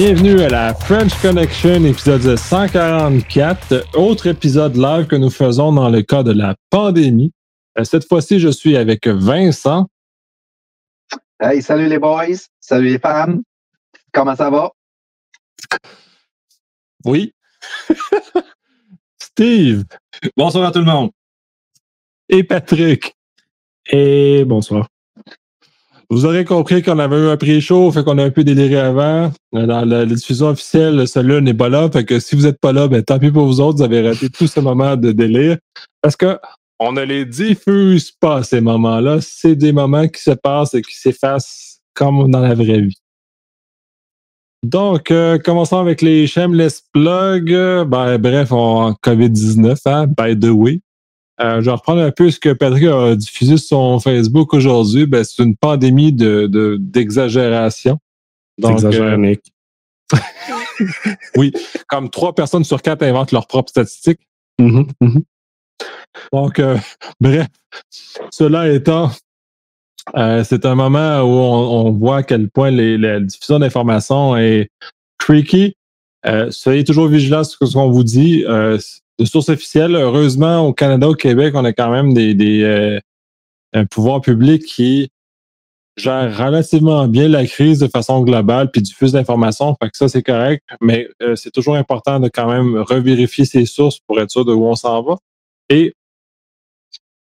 Bienvenue à la French Connection, épisode 144, autre épisode live que nous faisons dans le cas de la pandémie. Euh, Cette fois-ci, je suis avec Vincent. Hey, salut les boys, salut les femmes. Comment ça va? Oui. Steve Bonsoir à tout le monde. et Patrick. Et bonsoir. Vous aurez compris qu'on avait eu un pré-show, fait qu'on a un peu déliré avant. Euh, Dans la, diffusion officielle, celui-là n'est pas là. Fait que si vous n'êtes pas là, ben tant pis pour vous autres, vous avez raté tout ce moment de délire. Parce que on ne les diffuse pas, ces moments-là. C'est des moments qui se passent et qui s'effacent comme dans la vraie vie. Donc, euh, commençons avec les shameless plugs. Ben, bref, on COVID-19, hein, by the way. Euh, je vais reprendre un peu ce que Patrick a diffusé sur son Facebook aujourd'hui. Ben, c'est une pandémie de de- d'exagération. T'exagères, euh, oui, comme trois personnes sur quatre inventent leurs propres statistiques. Mhm, mhm. Donc, euh, bref, cela étant, euh, c'est un moment où on, on voit à quel point les, la diffusion d'informations est tricky. Euh, soyez toujours vigilants sur ce qu'on vous dit. Euh, de source officielle, heureusement, au Canada, au Québec, on a quand même des, des euh, un pouvoir public qui gère relativement bien la crise de façon globale puis diffuse l'information. Fait que ça, c'est correct. Mais euh, c'est toujours important de quand même revérifier ses sources pour être sûr de où on s'en va. Et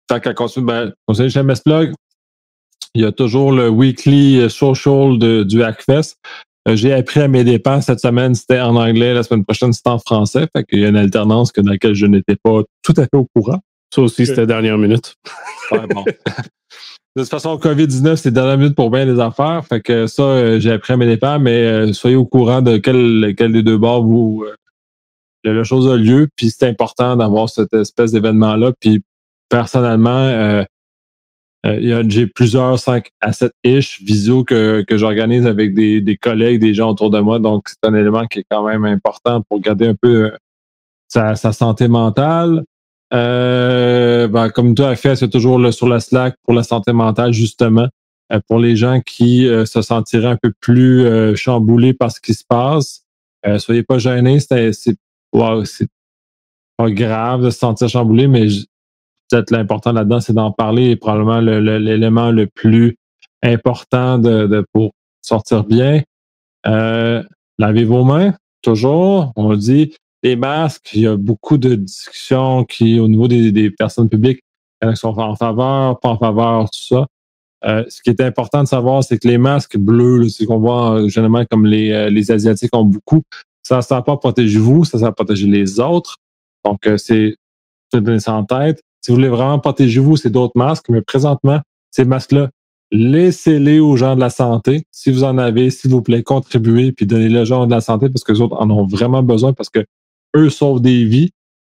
tant qu'à continuer, ben, conseiller MS Plug, il y a toujours le weekly social de, du Hackfest. Euh, J'ai appris à mes dépens cette semaine, c'était en anglais, la semaine prochaine, c'était en français. Fait qu'il y a une alternance que, dans laquelle je n'étais pas tout à fait au courant. Ça aussi, c'était dernière minute. Ouais, bon. De toute façon, COVID-19, c'est dernière minute pour bien des affaires. Fait que ça, euh, j'ai appris à mes dépens, mais euh, soyez au courant de quel, quel des deux bords vous la, la chose a lieu. Puis c'est important d'avoir cette espèce d'événement-là. Puis personnellement, euh, euh, j'ai plusieurs 5 à 7 ish visio que, que j'organise avec des, des collègues, des gens autour de moi. Donc, c'est un élément qui est quand même important pour garder un peu euh, sa, sa santé mentale. Euh, ben, comme tu as fait, c'est toujours le, sur la Slack pour la santé mentale, justement, euh, pour les gens qui euh, se sentiraient un peu plus euh, chamboulés par ce qui se passe. Soyez pas gênés, c'est wow, pas grave de se sentir chamboulé, mais peut-être l'important là-dedans, c'est d'en parler probablement le- le- l'élément le, plus important pour sortir bien. Euh, lavez vos mains, toujours. On dit les masques, il y a beaucoup de discussions qui, au niveau des, personnes publiques, qui sont en faveur, pas en faveur, tout ça. Euh, ce qui est important de savoir, c'est que les masques bleus, c'est qu'on voit euh, généralement comme les, les Asiatiques ont beaucoup, ça ne sert pas à protéger vous, ça sert à protéger les autres. Donc, c'est de donner ça en tête. Si vous voulez vraiment protéger vous, c'est d'autres masques, mais présentement, ces masques-là, laissez-les aux gens de la santé. Si vous en avez, s'il vous plaît, contribuez puis donnez-les aux gens de la santé parce que les autres en ont vraiment besoin parce que eux sauvent des vies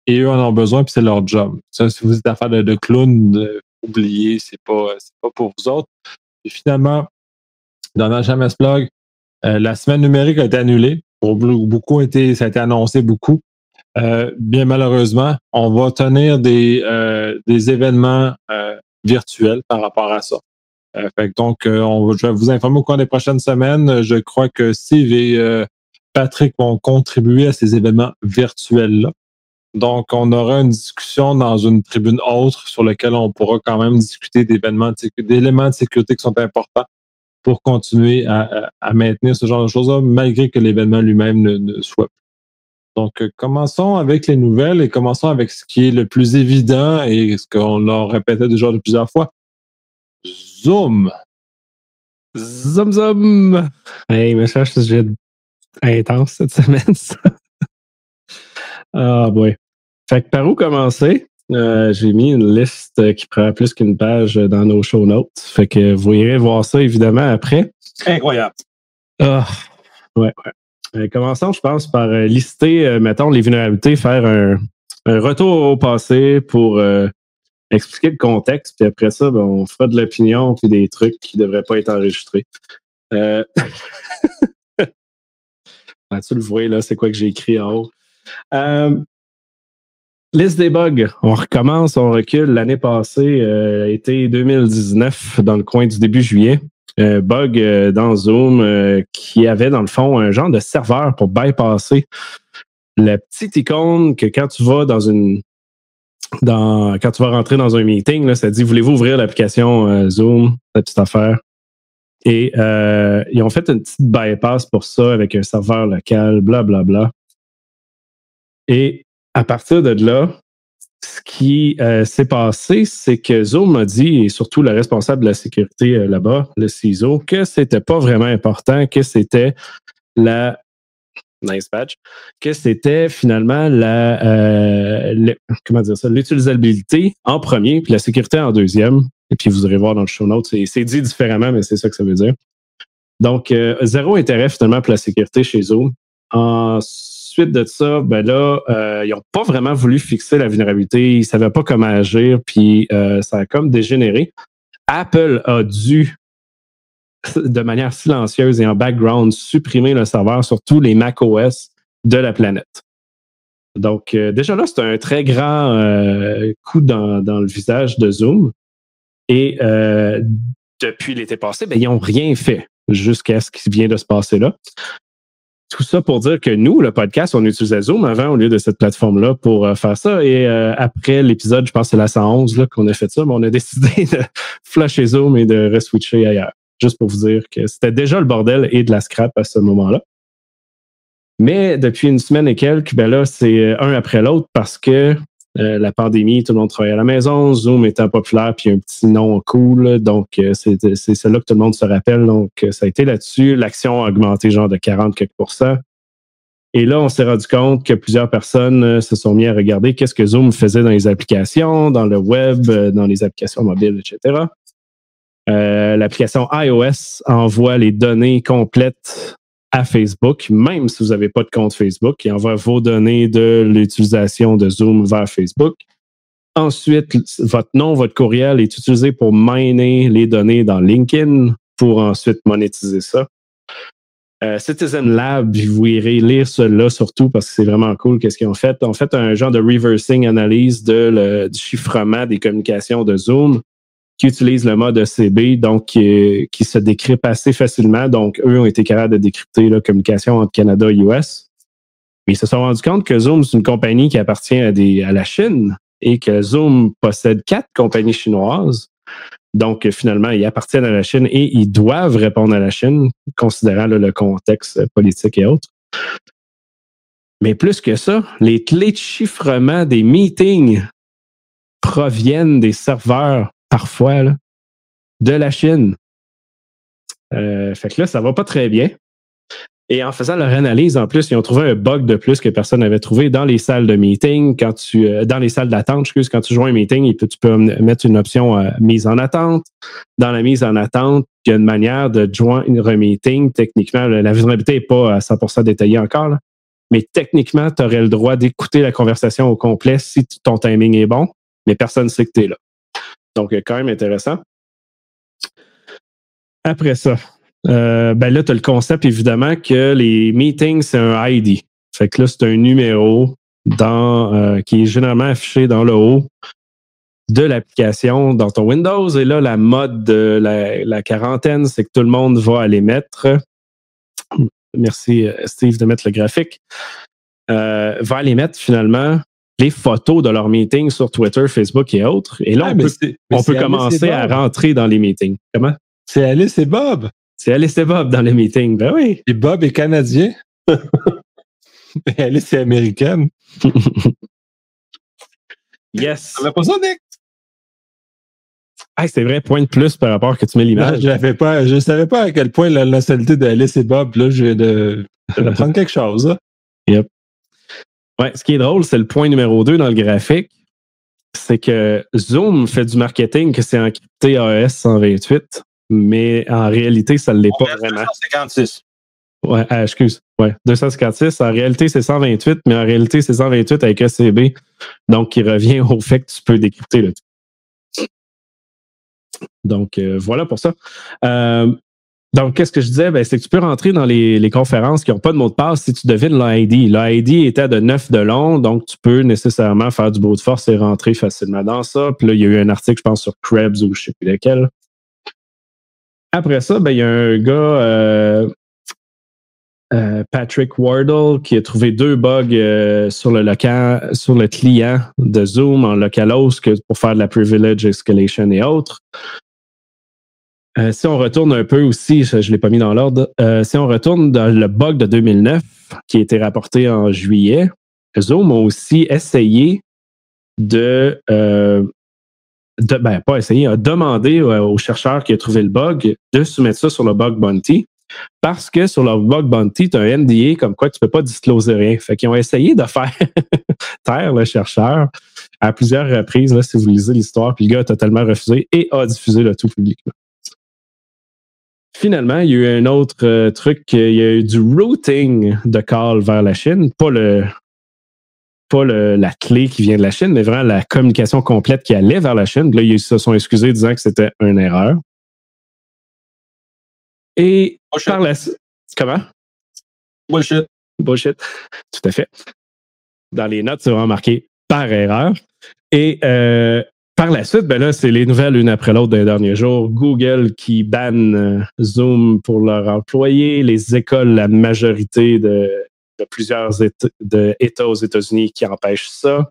et eux en ont besoin puis c'est leur job. Ça, si vous êtes affaire de, de clown, de- oubliez, c'est pas, c'est pas pour vous autres. Et finalement, dans la Jamais Blog, euh, la semaine numérique a été annulée. Pour beaucoup, été, ça a été annoncé beaucoup. Euh, bien malheureusement, on va tenir des, euh, des événements euh, virtuels par rapport à ça. Euh, fait que donc, euh, je vais vous informer au cours des prochaines semaines. Je crois que Steve et Patrick vont contribuer à ces événements virtuels-là. Donc, on aura une discussion dans une tribune autre sur laquelle on pourra quand même discuter d'événements, d'éléments de sécurité qui sont importants pour continuer à, à- maintenir ce genre de choses-là, malgré que l'événement lui-même ne, ne soit plus. Donc, euh, commençons avec les nouvelles et commençons avec ce qui est le plus évident et ce qu'on l'a répété déjà de plusieurs fois. Zoom. Zoom zoom! Hey, message sujet intense cette semaine, ça. Ah, boy. Fait que par où commencer? Euh, J'ai mis une liste qui prend plus qu'une page dans nos show notes. Fait que vous irez voir ça évidemment après. Incroyable. Ah, ouais, ouais. Euh, commençons, je pense, par euh, lister, euh, mettons, les vulnérabilités, faire un, retour au passé pour expliquer le contexte, puis après ça, ben, on fera de l'opinion puis des trucs qui ne devraient pas être enregistrés. Tu le vois, là, c'est quoi que j'ai écrit en haut. Liste des bugs. On recommence, on recule. L'année passée, été 2019, dans le coin du début juillet, bug euh, dans Zoom euh, qui avait dans le fond un genre de serveur pour bypasser la petite icône que quand tu vas dans une dans quand tu vas rentrer dans un meeting, ça dit voulez-vous ouvrir l'application euh, Zoom, la petite affaire? Et ils ont fait une petite bypass pour ça avec un serveur local, blablabla. Bla, bla. Et à partir de là, ce qui euh, s'est passé, c'est que Zoom m'a dit, et surtout le responsable de la sécurité euh, là-bas, le CISO, que c'était pas vraiment important, que c'était la nice badge, que c'était finalement la euh, comment dire ça, l'utilisabilité en premier, puis la sécurité en deuxième. Et puis vous irez voir dans le show notes, c'est dit différemment, mais c'est ça que ça veut dire. Donc, zéro intérêt finalement pour la sécurité chez Zoom. En suite de ça, ben là, euh, ils n'ont pas vraiment voulu fixer la vulnérabilité. Ils ne savaient pas comment agir, puis euh, ça a comme dégénéré. Apple a dû, de manière silencieuse et en background, supprimer le serveur sur tous les macOS de la planète. Donc, euh, déjà là, c'est un très grand coup dans, le visage de Zoom. Et depuis l'été passé, ben, ils n'ont rien fait jusqu'à ce qui vient de se passer là. Tout ça pour dire que nous, le podcast, on utilisait Zoom avant au lieu de cette plateforme-là pour euh, faire ça. Et euh, après l'épisode, je pense que c'est la 111 qu'on a fait ça, mais on a décidé de flasher Zoom et de reswitcher ailleurs. Juste pour vous dire que c'était déjà le bordel et de la scrap à ce moment-là. Mais depuis une semaine et quelques, ben là, c'est euh, un après l'autre parce que euh, la pandémie, tout le monde travaille à la maison, Zoom étant populaire, puis un petit nom cool. Donc, euh, c'est celle-là que tout le monde se rappelle. Donc, euh, ça a été là-dessus. L'action a augmenté genre de 40 quelques pourcents. Et là, on s'est rendu compte que plusieurs personnes se sont mis à regarder qu'est-ce que Zoom faisait dans les applications, dans le web, dans les applications mobiles, etc. L'application iOS envoie les données complètes à Facebook, même si vous n'avez pas de compte Facebook, il envoie vos données de l'utilisation de Zoom vers Facebook. Ensuite, votre nom, votre courriel est utilisé pour miner les données dans LinkedIn pour ensuite monétiser ça. Euh, Citizen Lab, vous irez lire cela surtout parce que c'est vraiment cool qu'est-ce qu'ils ont fait. En fait, un genre de reversing analyse du chiffrement des communications de Zoom qui utilisent le mode ECB, donc qui, se décrypte assez facilement. Donc, eux ont été capables de décrypter la communication entre Canada et US. Mais ils se sont rendus compte que Zoom, c'est une compagnie qui appartient à, la Chine et que Zoom possède quatre compagnies chinoises. Donc, finalement, ils appartiennent à la Chine et ils doivent répondre à la Chine, considérant le contexte politique et autres. Mais plus que ça, les clés de chiffrement des meetings proviennent des serveurs parfois, de la Chine. Euh, fait que là, ça va pas très bien. Et en faisant leur analyse, en plus, ils ont trouvé un bug de plus que personne n'avait trouvé dans les salles de meeting, quand tu, euh, dans les salles d'attente, excuse, quand tu joins un meeting, tu peux mettre une option euh, mise en attente. Dans la mise en attente, il y a une manière de joindre un meeting. Techniquement, la vulnérabilité n'est pas à 100% détaillée encore, mais techniquement, tu aurais le droit d'écouter la conversation au complet si ton timing est bon, mais personne ne sait que tu es là. Donc, quand même intéressant. Après ça, euh, ben là, tu as le concept, évidemment, que les meetings, c'est un ID. Fait que là, c'est un numéro dans, euh, qui est généralement affiché dans le haut de l'application dans ton Windows. Et là, la mode de la, quarantaine, c'est que tout le monde va aller mettre. Merci, euh, Steve, de mettre le graphique. va aller mettre finalement les photos de leurs meetings sur Twitter, Facebook et autres. Et là, on peut, on peut commencer à rentrer dans les meetings. Comment? C'est Alice et Bob. C'est Alice et Bob dans les meetings, ben oui. Et Bob est canadien. et Alice est américaine. yes. On pas ça, Nick? Ah, c'est vrai, point de plus par rapport que tu mets l'image. Je ne pas, je savais pas à quel point la nationalité d'Alice et Bob, là, je vais de, prendre quelque chose. Là. Yep. Ouais, ce qui est drôle, c'est le point numéro 2 dans le graphique. C'est que Zoom fait du marketing que c'est encrypté AES 128, mais en réalité, ça ne l'est pas vraiment. 256. Ouais, ah, excuse. Ouais, 256. En réalité, c'est 128, mais en réalité, c'est 128 avec ECB. Donc, il revient au fait que tu peux décrypter le tout. Donc, euh, voilà pour ça. Euh, donc, qu'est-ce que je disais? Ben, c'est que tu peux rentrer dans les, conférences qui n'ont pas de mot de passe si tu devines l'ID. L'ID était de 9 de long, donc tu peux nécessairement faire du beau de force et rentrer facilement dans ça. Puis là, il y a eu un article, je pense, sur Krebs ou je ne sais plus lequel. après ça, ben, il y a un gars, euh, euh, Patrick Wardle, qui a trouvé deux bugs euh, sur, le local, sur le client de Zoom en localhost pour faire de la privilege escalation et autres. Si on retourne un peu aussi, je ne l'ai pas mis dans l'ordre, si on retourne dans le bug de 2009 qui a été rapporté en juillet, Zoom a aussi essayé de, de ben, pas essayé, a demandé au chercheur qui a trouvé le bug de soumettre ça sur le bug bounty. Parce que sur le bug bounty, tu as un NDA comme quoi tu ne peux pas discloser rien. Fait qu'ils ont essayé de faire taire le chercheur à plusieurs reprises, là, si vous lisez l'histoire, puis le gars a totalement refusé et a diffusé le tout publiquement. Finalement, il y a eu un autre euh, truc, il y a eu du routing de call vers la Chine, pas le pas la clé qui vient de la Chine, mais vraiment la communication complète qui allait vers la Chine. Là, ils se sont excusés disant que c'était une erreur. Et par la Comment? Bullshit. Bullshit. Tout à fait. Dans les notes, c'est vraiment marqué par erreur. Et euh, par la suite, ben c'est les nouvelles une après l'autre des derniers jours. Google qui banne euh, Zoom pour leurs employés, les écoles, la majorité de, plusieurs États, aux États-Unis qui empêchent ça.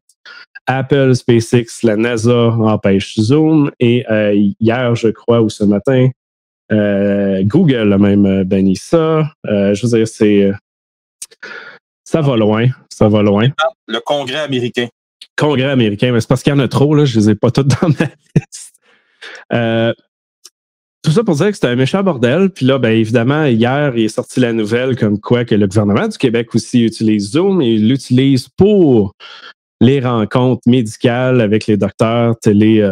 Apple, SpaceX, la NASA empêchent Zoom. Et euh, hier, je crois, ou ce matin, euh, Google a même banni ça. Je veux dire, c'est. Ça va loin. Ça va loin. Le Congrès américain. Congrès américain, mais c'est parce qu'il y en a trop, là. Je les ai pas toutes dans ma liste. tout ça pour dire que c'était un méchant bordel. Puis là, ben évidemment, hier, il est sorti la nouvelle comme quoi que le gouvernement du Québec aussi utilise Zoom et l'utilise pour les rencontres médicales avec les docteurs, télé,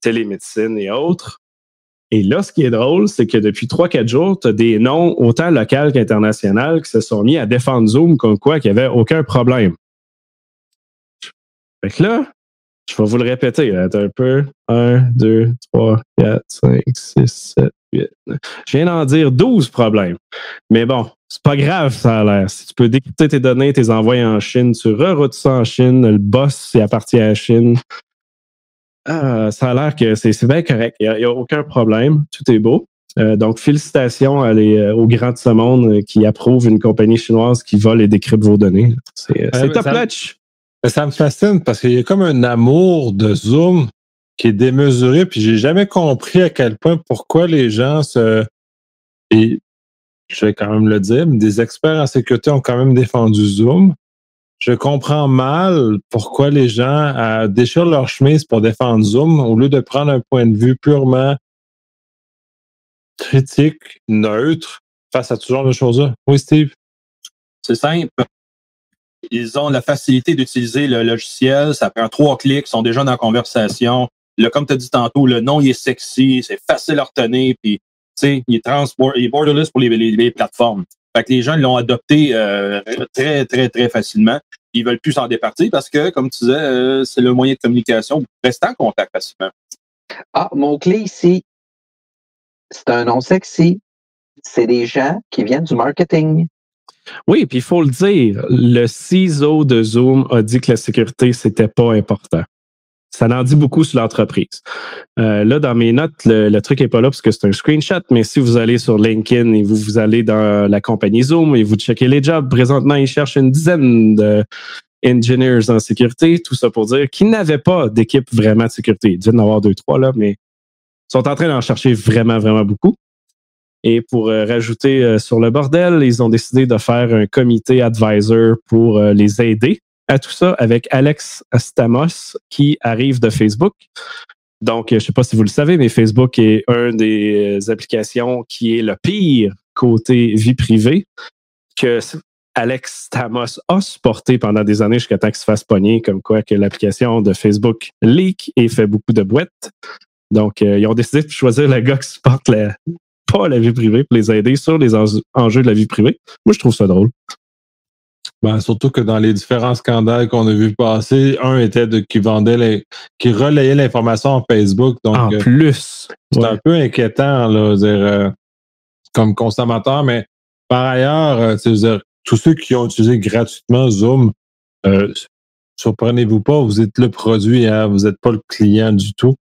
télémédecine et autres. Et là, ce qui est drôle, c'est que depuis 3-4 jours, tu as des noms autant locaux qu'internationaux qui se sont mis à défendre Zoom comme quoi qu'il n'y avait aucun problème. Fait que là, je vais vous le répéter. Un peu. 1, 2, 3, 4, 5, 6, 7, 8. Je viens d'en dire 12 problèmes. Mais bon, c'est pas grave, ça a l'air. Si tu peux décrypter tes données, tes envoyer en Chine, tu reroutes ça en Chine, le boss, il appartient à la Chine. Ah, ça a l'air que c'est bien correct. Il n'y a, aucun problème. Tout est beau. Euh, donc, félicitations à les, euh, aux grands de ce monde euh, qui approuvent une compagnie chinoise qui vole et décrypte vos données. C'est top notch. Ça me fascine parce qu'il y a comme un amour de Zoom qui est démesuré, puis j'ai jamais compris à quel point pourquoi les gens se. Et je vais quand même le dire, des experts en sécurité ont quand même défendu Zoom je comprends mal pourquoi les gens déchirent leur chemise pour défendre Zoom au lieu de prendre un point de vue purement critique, neutre face à tout genre de choses-là. Oui, Steve? C'est simple. Ils ont la facilité d'utiliser le logiciel. Ça prend trois clics, ils sont déjà dans la conversation. Le, comme tu as dit tantôt, le nom il est sexy, c'est facile à retenir, puis il est, transport, il est borderless pour les, les plateformes. Fait que les gens l'ont adopté euh, très, très, très facilement. Ils veulent plus s'en départir parce que, comme tu disais, euh, c'est le moyen de communication. Rester en contact facilement. Ah, mon clé ici, c'est un nom sexy. C'est des gens qui viennent du marketing. Oui, puis il faut le dire, le CISO de Zoom a dit que la sécurité, c'était pas important. Ça en dit beaucoup sur l'entreprise. Euh, là, dans mes notes, le, truc est pas là parce que c'est un screenshot, mais si vous allez sur LinkedIn et vous, vous allez dans la compagnie Zoom et vous checkez les jobs, présentement, ils cherchent une dizaine de en sécurité, tout ça pour dire qu'ils n'avaient pas d'équipe vraiment de sécurité. Ils devaient en avoir deux, trois, là, mais ils sont en train d'en chercher vraiment, vraiment beaucoup. Et pour euh, rajouter euh, sur le bordel, ils ont décidé de faire un comité advisor pour les aider à tout ça avec Alex Stamos qui arrive de Facebook. Donc, je ne sais pas si vous le savez, mais Facebook est une des applications qui est le pire côté vie privée que Alex Stamos a supporté pendant des années jusqu'à temps qu'il se fasse pogner, comme quoi que l'application de Facebook leak et fait beaucoup de boîtes. Donc, euh, ils ont décidé de choisir le gars qui supporte la, pas la vie privée pour les aider sur les enjeux de la vie privée. Moi, je trouve ça drôle. Ben, surtout que dans les différents scandales qu'on a vu passer, un était de qui vendait les, qui relayait l'information en Facebook. Donc, en euh, plus. C'est un peu inquiétant, là, dire, euh, comme consommateur, mais par ailleurs, euh, dire, tous ceux qui ont utilisé gratuitement Zoom, surprenez-vous pas, vous êtes le produit, hein, vous n'êtes pas le client du tout.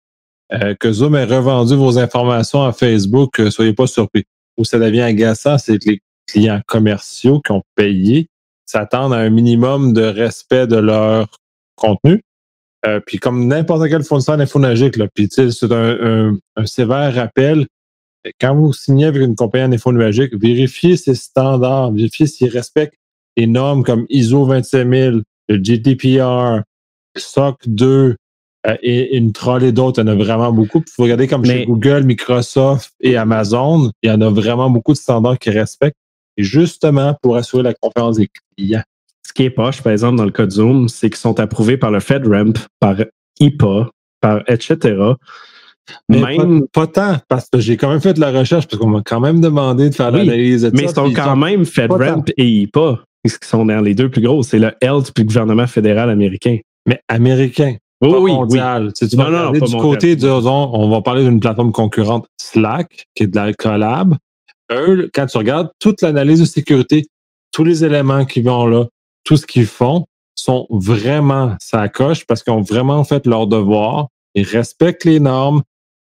Euh, que Zoom ait revendu vos informations à Facebook, euh, soyez pas surpris. Où ça devient agaçant, c'est que les clients commerciaux qui ont payé s'attendent à un minimum de respect de leur contenu. Euh, puis comme n'importe quel fournisseur d'infonagique, puis c'est un, un, un, sévère rappel. Quand vous signez avec une compagnie d'infonagique, vérifiez ses standards, vérifiez s'ils respectent les normes comme ISO 27000, le GDPR, SOC 2 euh, et une trollée d'autres. Il y en a vraiment beaucoup. Il faut regarder comme chez Google, Microsoft et Amazon. Il y en a vraiment beaucoup de standards qui respectent. Et justement, pour assurer la confiance des clients. Ce qui est poche, par exemple, dans le cas de Zoom, c'est qu'ils sont approuvés par le FedRAMP, par IPA, par etc. Mais même... pas, tant, parce que j'ai quand même fait de la recherche, parce qu'on m'a quand même demandé de faire l'analyse. Mais ils sont quand même FedRAMP et IPA, qui sont dans les deux plus gros. C'est le Health puis le gouvernement fédéral américain. Mais américain. Oui, oui, mondial. Tu, tu vas non, non, du côté, disons, on va parler d'une plateforme concurrente Slack, qui est de la collab. Eux, quand tu regardes toute l'analyse de sécurité, tous les éléments qui vont là, tout ce qu'ils font, sont vraiment ça coche parce qu'ils ont vraiment fait leur devoir. Ils respectent les normes.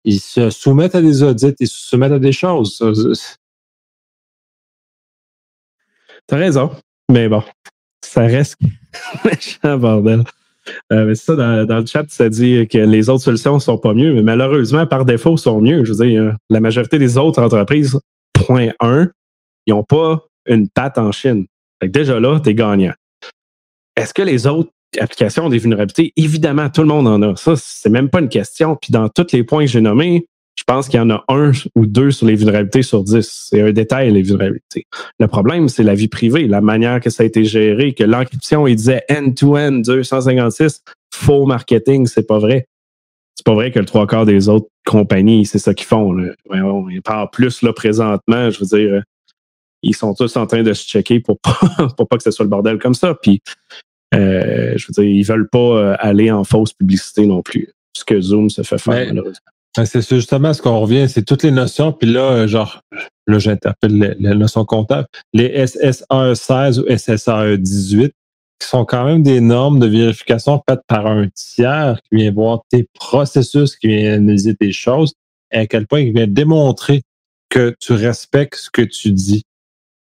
Ils se soumettent à des audits. Ils se soumettent à des choses. T'as raison. Mais bon, ça reste un bordel. Euh, ça, dans, le chat, ça dit que les autres solutions sont pas mieux, mais malheureusement, par défaut, sont mieux. Je veux dire, la majorité des autres entreprises, point 1, ils n'ont pas une patte en Chine. Déjà là, tu es gagnant. Est-ce que les autres applications ont des vulnérabilités? Évidemment, tout le monde en a. Ça, c'est même pas une question. Puis dans tous les points que j'ai nommés, je pense qu'il y en a un ou deux sur les vulnérabilités sur dix. C'est un détail, les vulnérabilités. Le problème, c'est la vie privée, la manière que ça a été géré, que l'encryption, il disait end-to-end 256, faux marketing, c'est pas vrai. C'est pas vrai que le trois quarts des autres compagnies, c'est ça qu'ils font. Là. Ils parlent plus là présentement, je veux dire, ils sont tous en train de se checker pour pas, pour pas que ce soit le bordel comme ça. Puis, euh, je veux dire, ils veulent pas euh, aller en fausse publicité non plus. Ce que Zoom se fait faire, malheureusement. Ben, c'est justement ce qu'on revient, c'est toutes les notions. Puis là, euh, genre, là, j'interpelle les, les, notions comptables. Les SSAE 16 ou SSAE 18, qui sont quand même des normes de vérification faites par un tiers qui vient voir tes processus, qui vient analyser tes choses, et à quel point il vient démontrer que tu respectes ce que tu dis.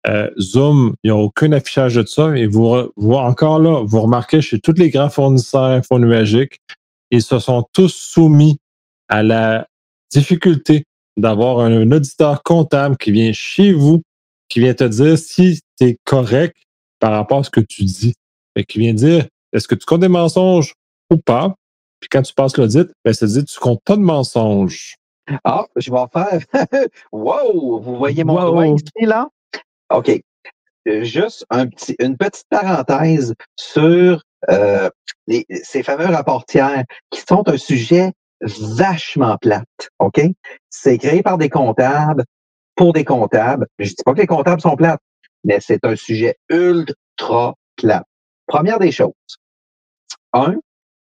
Euh, Zoom, il n'y a aucun affichage de ça. Et vous, vous encore là, vous remarquez chez tous les grands fournisseurs infonuagiques, ils se sont tous soumis à la difficulté d'avoir un, auditeur comptable qui vient chez vous, qui vient te dire si tu es correct par rapport à ce que tu dis. et qui vient dire est-ce que tu comptes des mensonges ou pas? Puis quand tu passes l'audit, ben, ça dit tu comptes pas de mensonges. Ah, je vais en faire. wow! Vous voyez mon doigt ici, là? OK. Juste un petit, une petite parenthèse sur euh, les, ces fameux rapportières qui sont un sujet vachement plate, OK? C'est créé par des comptables, pour des comptables. Je dis pas que les comptables sont plates, mais c'est un sujet ultra plat. Première des choses. Un,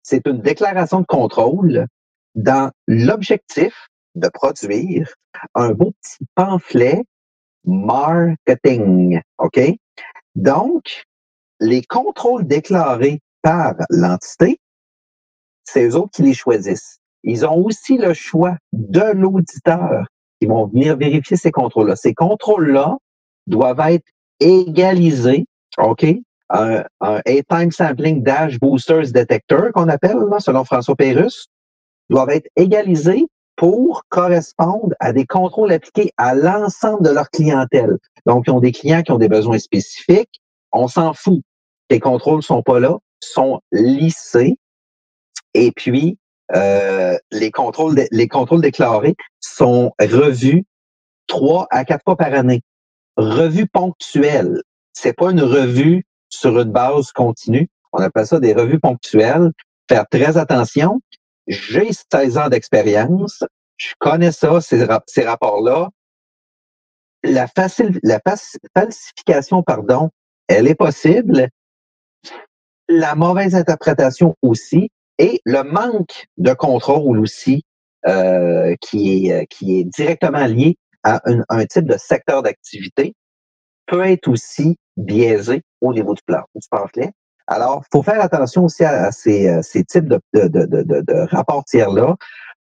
c'est une déclaration de contrôle dans l'objectif de produire un beau petit pamphlet marketing, OK? Donc, les contrôles déclarés par l'entité, c'est eux autres qui les choisissent. Ils ont aussi le choix de l'auditeur qui vont venir vérifier ces contrôles-là. Ces contrôles-là doivent être égalisés, OK? Un, un A-Time Sampling Dash Boosters Detector qu'on appelle, selon François Pérusse, doivent être égalisés pour correspondre à des contrôles appliqués à l'ensemble de leur clientèle. Donc, ils ont des clients qui ont des besoins spécifiques. On s'en fout. Les contrôles sont pas là, sont lissés. Et puis, euh, les contrôles, les contrôles déclarés sont revus trois à quatre fois par année. Revue ponctuelle. C'est pas une revue sur une base continue. On appelle ça des revues ponctuelles. Faire très attention. J'ai 16 ans d'expérience. Je connais ça, ces, ces rapports-là. La, facile, la falsification, pardon, elle est possible. La mauvaise interprétation aussi et le manque de contrôle aussi euh, qui, est, euh, qui est directement lié à un, type de secteur d'activité peut être aussi biaisé au niveau du plan, du pamphlet. Alors, faut faire attention aussi à, ces, euh, ces, types de, de, de, de, de rapports tiers-là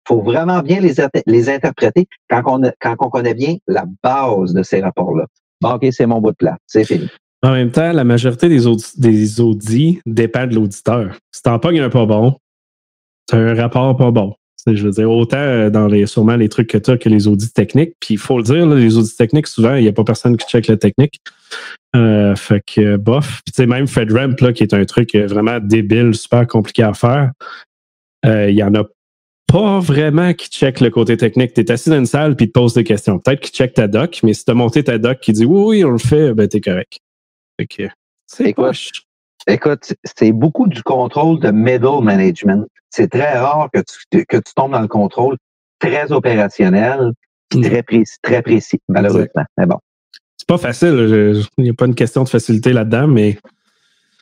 faut vraiment bien les, les interpréter quand on, quand on connaît bien la base de ces rapports-là. Bon, OK, c'est mon bout de plat. C'est fini. En même temps, la majorité des, audi- des audits dépend de l'auditeur. Si t'en pognes un pas bon, c'est un rapport pas bon. Je veux dire, autant euh, dans les, sûrement les trucs que tu as que les audits techniques. Puis il faut le dire, là, les audits techniques, souvent, il n'y a pas personne qui check la technique. Euh, fait que, bof. Puis tu sais, même FedRAMP, là, qui est un truc euh, vraiment débile, super compliqué à faire, euh, il y en a pas vraiment qui check le côté technique. Tu es assis dans une salle puis te pose des questions. Peut-être qu'ils check ta doc, mais si tu as monté ta doc qui dit oui, oui, on le fait, ben t'es correct. Fait que c'est. Écoute, c'est beaucoup du contrôle de middle management. C'est très rare que tu, que tu tombes dans le contrôle très opérationnel, puis Mm. très précis, très précis, malheureusement. Mais bon. C'est pas facile. je- Il n'y a pas une question de facilité là-dedans, mais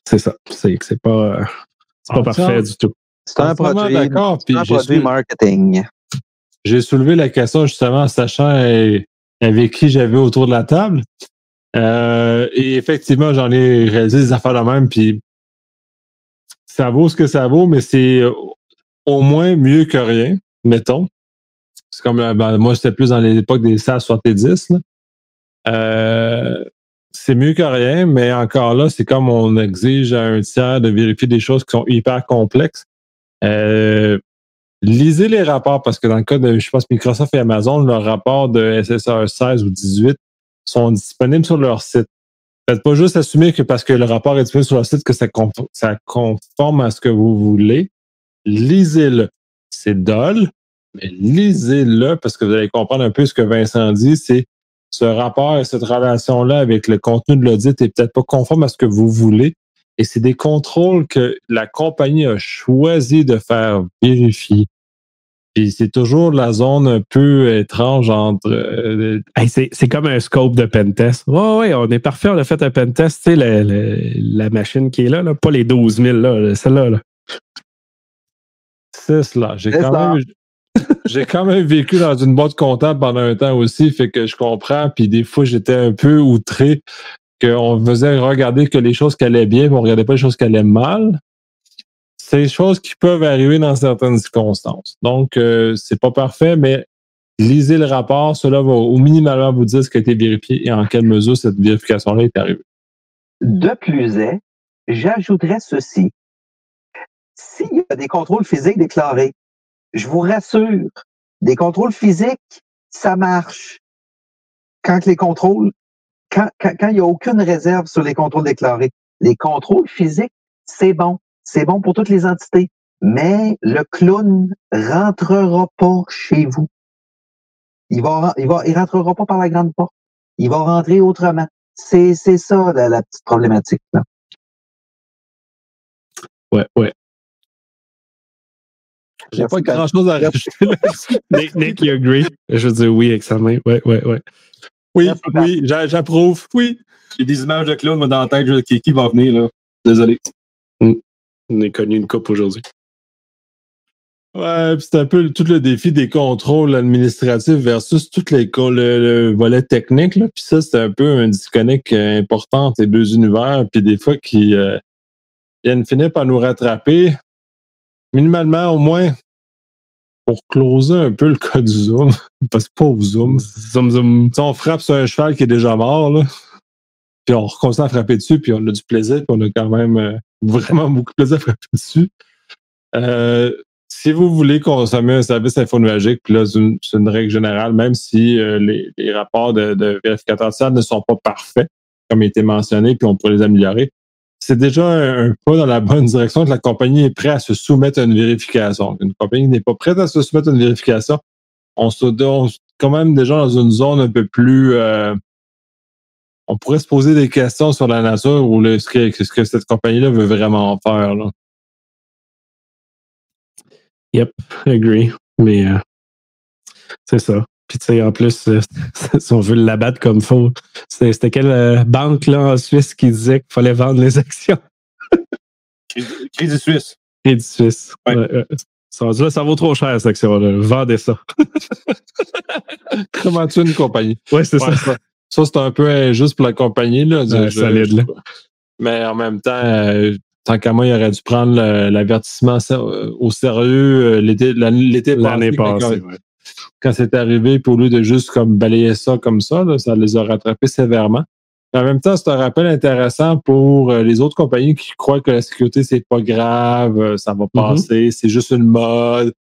c'est ça. C'est c'est pas, c'est pas parfait du tout. C'est un produit, d'accord. c'est Puis un j'ai produit marketing. J'ai soulevé la question justement en sachant euh, avec qui j'avais autour de la table. Euh, et effectivement, j'en ai réalisé des affaires de même, puis ça vaut ce que ça vaut, mais c'est euh, au moins mieux que rien, mettons. C'est comme euh, ben, moi, c'était plus dans l'époque des SAS 70. Là. Euh, c'est mieux que rien, mais encore là, c'est comme on exige à un tiers de vérifier des choses qui sont hyper complexes. Euh, lisez les rapports parce que dans le cas de, je pense, Microsoft et Amazon, leurs rapports de SSR 16 ou 18 sont disponibles sur leur site. Faites pas juste assumer que parce que le rapport est disponible sur leur site que ça, conf- ça conforme à ce que vous voulez. Lisez-le. C'est dole, mais lisez-le parce que vous allez comprendre un peu ce que Vincent dit. C'est ce rapport et cette relation-là avec le contenu de l'audit est peut-être pas conforme à ce que vous voulez. Et c'est des contrôles que la compagnie a choisi de faire vérifier. Puis c'est toujours la zone un peu étrange entre euh, Hey, c'est c'est comme un scope de pentest. Ouais, ouais, on est parfait, on a fait un pentest. Tu sais, la, la- la machine qui est là, là, pas les 12 000, là, celle-là. Là. C'est cela. J'ai quand, ça. même, j'ai quand même vécu dans une boîte comptable pendant un temps aussi, fait que je comprends. Puis des fois, j'étais un peu outré qu'on faisait regarder que les choses qui allaient bien, mais on regardait pas les choses qui allaient mal. C'est des choses qui peuvent arriver dans certaines circonstances. Donc, euh, c'est pas parfait, mais lisez le rapport. Cela va au minimalement vous dire ce qui a été vérifié et en quelle mesure cette vérification-là est arrivée. De plus est, j'ajouterais ceci. S'il y a des contrôles physiques déclarés, je vous rassure, des contrôles physiques, ça marche. Quand les contrôles, quand, quand, quand il n'y a aucune réserve sur les contrôles déclarés, les contrôles physiques, c'est bon. C'est bon pour toutes les entités. Mais le clown rentrera pas chez vous. Il va, il va, il rentrera pas par la grande porte. Il va rentrer autrement. C'est, c'est ça, la, la petite problématique, là. Ouais, ouais. J'ai pas grand chose à rajouter. Nick, Nick, you agree? Je veux dire oui avec sa main. Ouais, ouais, ouais. Oui, Merci, oui, j'a- j'approuve. Oui. J'ai des images de moi, dans la tête je- qui, qui va venir. là. Désolé. On a connu une coupe aujourd'hui. Ouais, c'est un peu tout le défi des contrôles administratifs versus tout les, le, le volet technique. Là. Puis ça, c'est un peu un disconnect euh, important entre les deux univers. Puis des fois, qui euh, viennent finir par nous rattraper. Minimalement, au moins, pour closer un peu le cas du Zoom. Parce que pauvre Zoom. Zoom, zoom. Tu sais, on frappe sur un cheval qui est déjà mort, là. Puis on continue à frapper dessus, puis on a du plaisir, puis on a quand même euh, vraiment beaucoup de plaisir à frapper dessus. Euh, si vous voulez consommer un service infonuagique, puis là, c'est une, une règle générale, même si euh, les, les rapports de, de vérificateurs tiers ne sont pas parfaits, comme il a été mentionné, puis on pourrait les améliorer, c'est déjà un, un pas dans la bonne direction que la compagnie est prête à se soumettre à une vérification. Une compagnie n'est pas prête à se soumettre à une vérification. On se on quand même déjà dans une zone un peu plus euh, on pourrait se poser des questions sur la nature ou le, ce, que, ce que cette compagnie-là veut vraiment faire. Là. Yep, agree. Mais euh, c'est ça. Puis tu sais, en plus, euh, si on veut l'abattre comme faux, c'était c'était quelle euh, banque là en Suisse qui disait qu'il fallait vendre les actions? Crédit, Crédit Suisse. Crédit Suisse. Ouais. Ouais. Ça, là, ça vaut trop cher, cette action-là. Vendez ça. Comment tu une compagnie? Ouais, c'est Ouais, ça. Ça, c'est un peu injuste pour la compagnie. Là, Ouais, Je- solide, là. Mais en même temps, euh, tant qu'à moi, il aurait dû prendre l'avertissement au sérieux l'été l'année passée. Quand, c'est arrivé, pour lui de juste comme balayer ça comme ça, ça les a rattrapés sévèrement. En même temps, c'est un rappel intéressant pour les autres compagnies qui croient que la sécurité, c'est pas grave, ça va mm-hmm. passer, c'est juste une mode,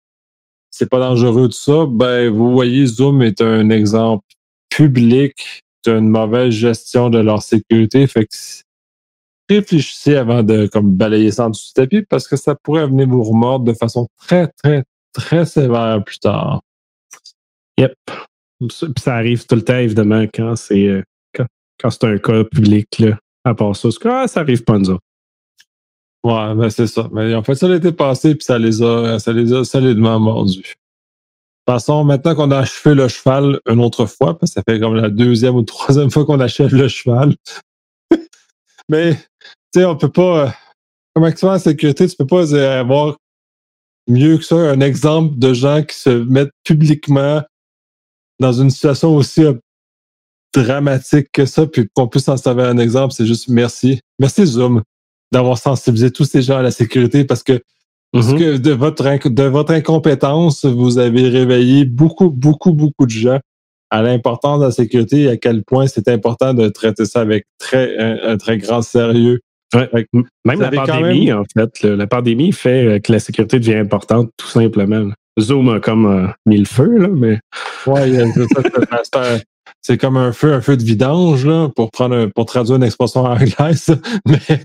c'est pas dangereux tout ça. Ben, vous voyez, Zoom est un exemple public d'une mauvaise gestion de leur sécurité. Fait que réfléchissez avant de comme balayer ça en dessous du tapis parce que ça pourrait venir vous remordre de façon très, très, très sévère plus tard. Yep. ça arrive tout le temps, évidemment, quand c'est euh, quand, c'est un cas public. Là. À part ça, ah, ça arrive pas nous Ouais, ben c'est ça. Mais en fait, ça l'été passé, puis ça les a, ça les a solidement mordus. Façon, maintenant qu'on a achevé le cheval une autre fois, parce que ça fait comme la deuxième ou troisième fois qu'on achève le cheval. Mais, tu sais, on peut pas, euh, comme actuellement en sécurité, tu peux pas avoir mieux que ça un exemple de gens qui se mettent publiquement dans une situation aussi euh, dramatique que ça, puis qu'on puisse en servir un exemple, c'est juste merci. Merci Zoom d'avoir sensibilisé tous ces gens à la sécurité parce que parce mm-hmm. que de votre, de votre incompétence, vous avez réveillé beaucoup, beaucoup, beaucoup de gens à l'importance de la sécurité et à quel point c'est important de traiter ça avec très, un, très grand sérieux. Même la pandémie, en fait. la pandémie fait euh, que la sécurité devient importante, tout simplement. Zoom a comme euh, mis le feu, là, mais. Oui, c'est comme un feu, un feu de vidange, là, pour prendre pour traduire une expression anglaise. Mais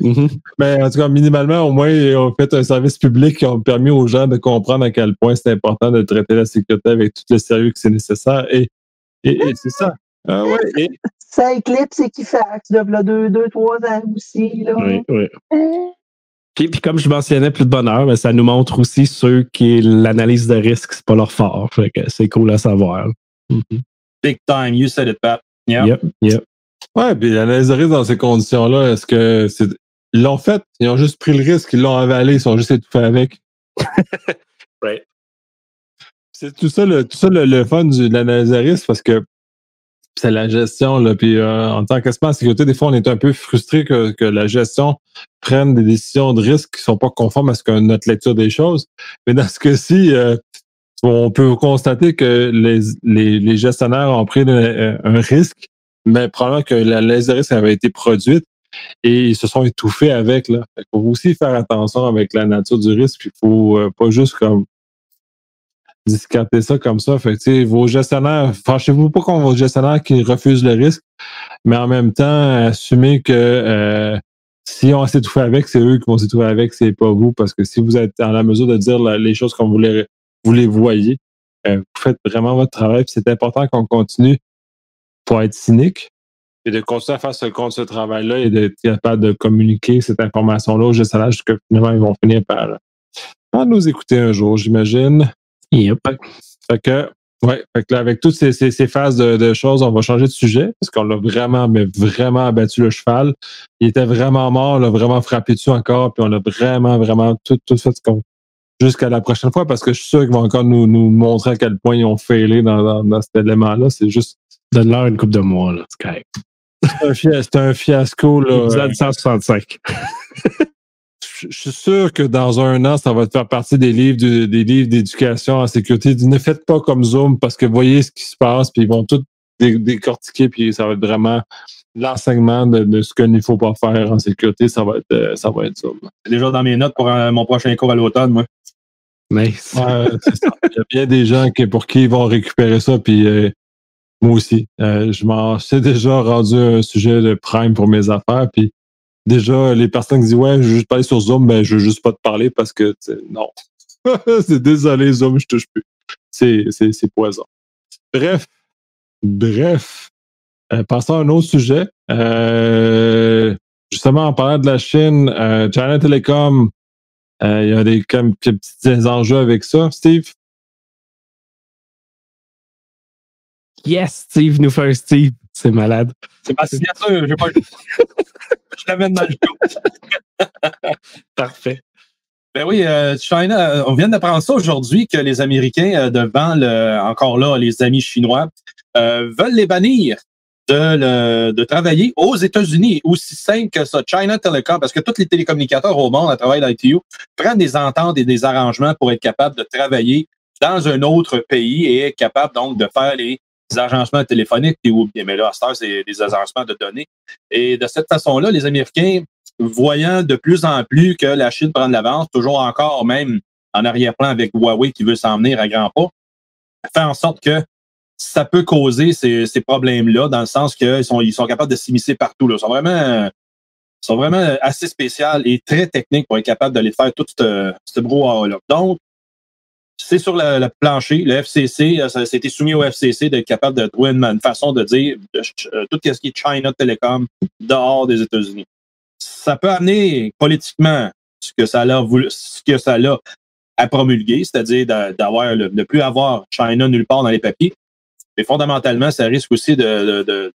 Mm-hmm. Mais en tout cas, minimalement, au moins, ils ont fait un service public qui a permis aux gens de comprendre à quel point c'est important de traiter la sécurité avec tout le sérieux que c'est nécessaire. Et, et, c'est ça. Ah ouais, Ça éclipse Equifax, là, deux, deux, trois ans aussi. Là. Oui, oui. Puis, puis, comme je mentionnais plus de bonheur, mais ça nous montre aussi ceux qui l'analyse de risque, c'est pas leur fort. Fait que c'est cool à savoir. Mm-hmm. Big time, you said it, Pat. Yeah. Yep, yep. Ouais, puis l'analyse de risque dans ces conditions-là, est-ce que c'est ils l'ont fait, ils ont juste pris le risque, ils l'ont avalé, ils sont juste étouffés avec. right. C'est tout ça, le, tout ça le, fun de l'analyse de risque parce que c'est la gestion. Là, puis euh, en tant qu'expert en sécurité, des fois, on est un peu frustré que, que la gestion prenne des décisions de risque qui sont pas conformes à ce que notre lecture des choses. Mais dans ce cas-ci, euh, on peut constater que les, gestionnaires ont pris un, risque, mais probablement que l'analyse de risque avait été produite et ils se sont étouffés avec. Là. Il faut aussi faire attention avec la nature du risque. Il faut euh, pas juste comme discarter ça comme ça. Fait vos gestionnaires, fâchez-vous pas contre vos gestionnaires qui refusent le risque, mais en même temps, assumez que euh, si on s'étouffe avec, c'est eux qui vont s'étouffer avec, c'est pas vous. Parce que si vous êtes en la mesure de dire les choses comme vous les, vous les voyez, euh, vous faites vraiment votre travail. C'est important qu'on continue pour être cynique, et de continuer à faire ce, ce travail-là et d'être capable de communiquer cette information-là aux gestionnaires que finalement, ils vont finir par, nous écouter un jour, j'imagine. Yep. Fait que, ouais, fait que là, avec toutes ces, ces, phases de, choses, on va changer de sujet parce qu'on l'a vraiment, mais vraiment abattu le cheval. Il était vraiment mort, on l'a vraiment frappé dessus encore, puis on a vraiment, vraiment tout, tout fait jusqu'à la prochaine fois parce que je suis sûr qu'ils vont encore nous, nous montrer à quel point ils ont failé dans, dans, cet élément-là. C'est juste. Donne-leur une coupe de mois, là. C'est c'est un, fiasco. Là. 165. je suis sûr que dans un an, ça va faire partie des livres des livres d'éducation en sécurité. Ne faites pas comme Zoom parce que voyez ce qui se passe, puis ils vont tout décortiquer, puis ça va être vraiment l'enseignement de, ce qu'il ne faut pas faire en sécurité. Ça va être, euh, ça va être Zoom. C'est déjà dans mes notes pour euh, mon prochain cours à l'automne, moi. Nice. Il y a bien des gens qui, pour qui ils vont récupérer ça, puis euh, moi aussi. Euh, je m'en suis déjà rendu un sujet de prime pour mes affaires. Puis déjà, les personnes qui disent Ouais, je veux juste parler sur Zoom, ben je veux juste pas te parler parce que non. c'est désolé, Zoom, je touche plus. C'est, poison. Bref. Bref. Euh, passons à un autre sujet. Justement, en parlant de la Chine, China Telecom, il y a des, comme, des petits enjeux avec ça. Steve? Yes, Steve nous fait un Steve. C'est malade. C'est ma signature. Je, pas... je l'amène dans le show. Parfait. Ben oui, euh, China, euh, on vient d'apprendre ça aujourd'hui que les Américains, euh, devant le, encore là, les amis chinois, veulent les bannir de, travailler aux États-Unis, aussi simple que ça. China Telecom, parce que tous les télécommunicateurs au monde à travers l'ITU prennent des ententes et des arrangements pour être capables de travailler dans un autre pays et être capable donc de faire les agencements téléphoniques, mais là, à cette c'est des agencements de données. Et de cette façon-là, les Américains, voyant de plus en plus que la Chine prend de l'avance, toujours encore même en arrière-plan avec Huawei qui veut s'en venir à grands pas, fait en sorte que ça peut causer ces, problèmes-là, dans le sens qu'ils sont, ils sont capables de s'immiscer partout. Là. Ils sont vraiment sont vraiment assez spéciales et très techniques pour être capables d'aller faire tout ce, ce brouhaha-là. Donc, c'est sur le, plancher. Le FCC, euh, ça, a été soumis au FCC d'être capable de trouver une, façon de dire euh, tout ce qui est China Telecom dehors des États-Unis. Ça peut amener politiquement ce que ça a ce que ça a à promulguer, c'est-à-dire d'avoir de ne plus avoir China nulle part dans les papiers. Mais fondamentalement, ça risque aussi de, de,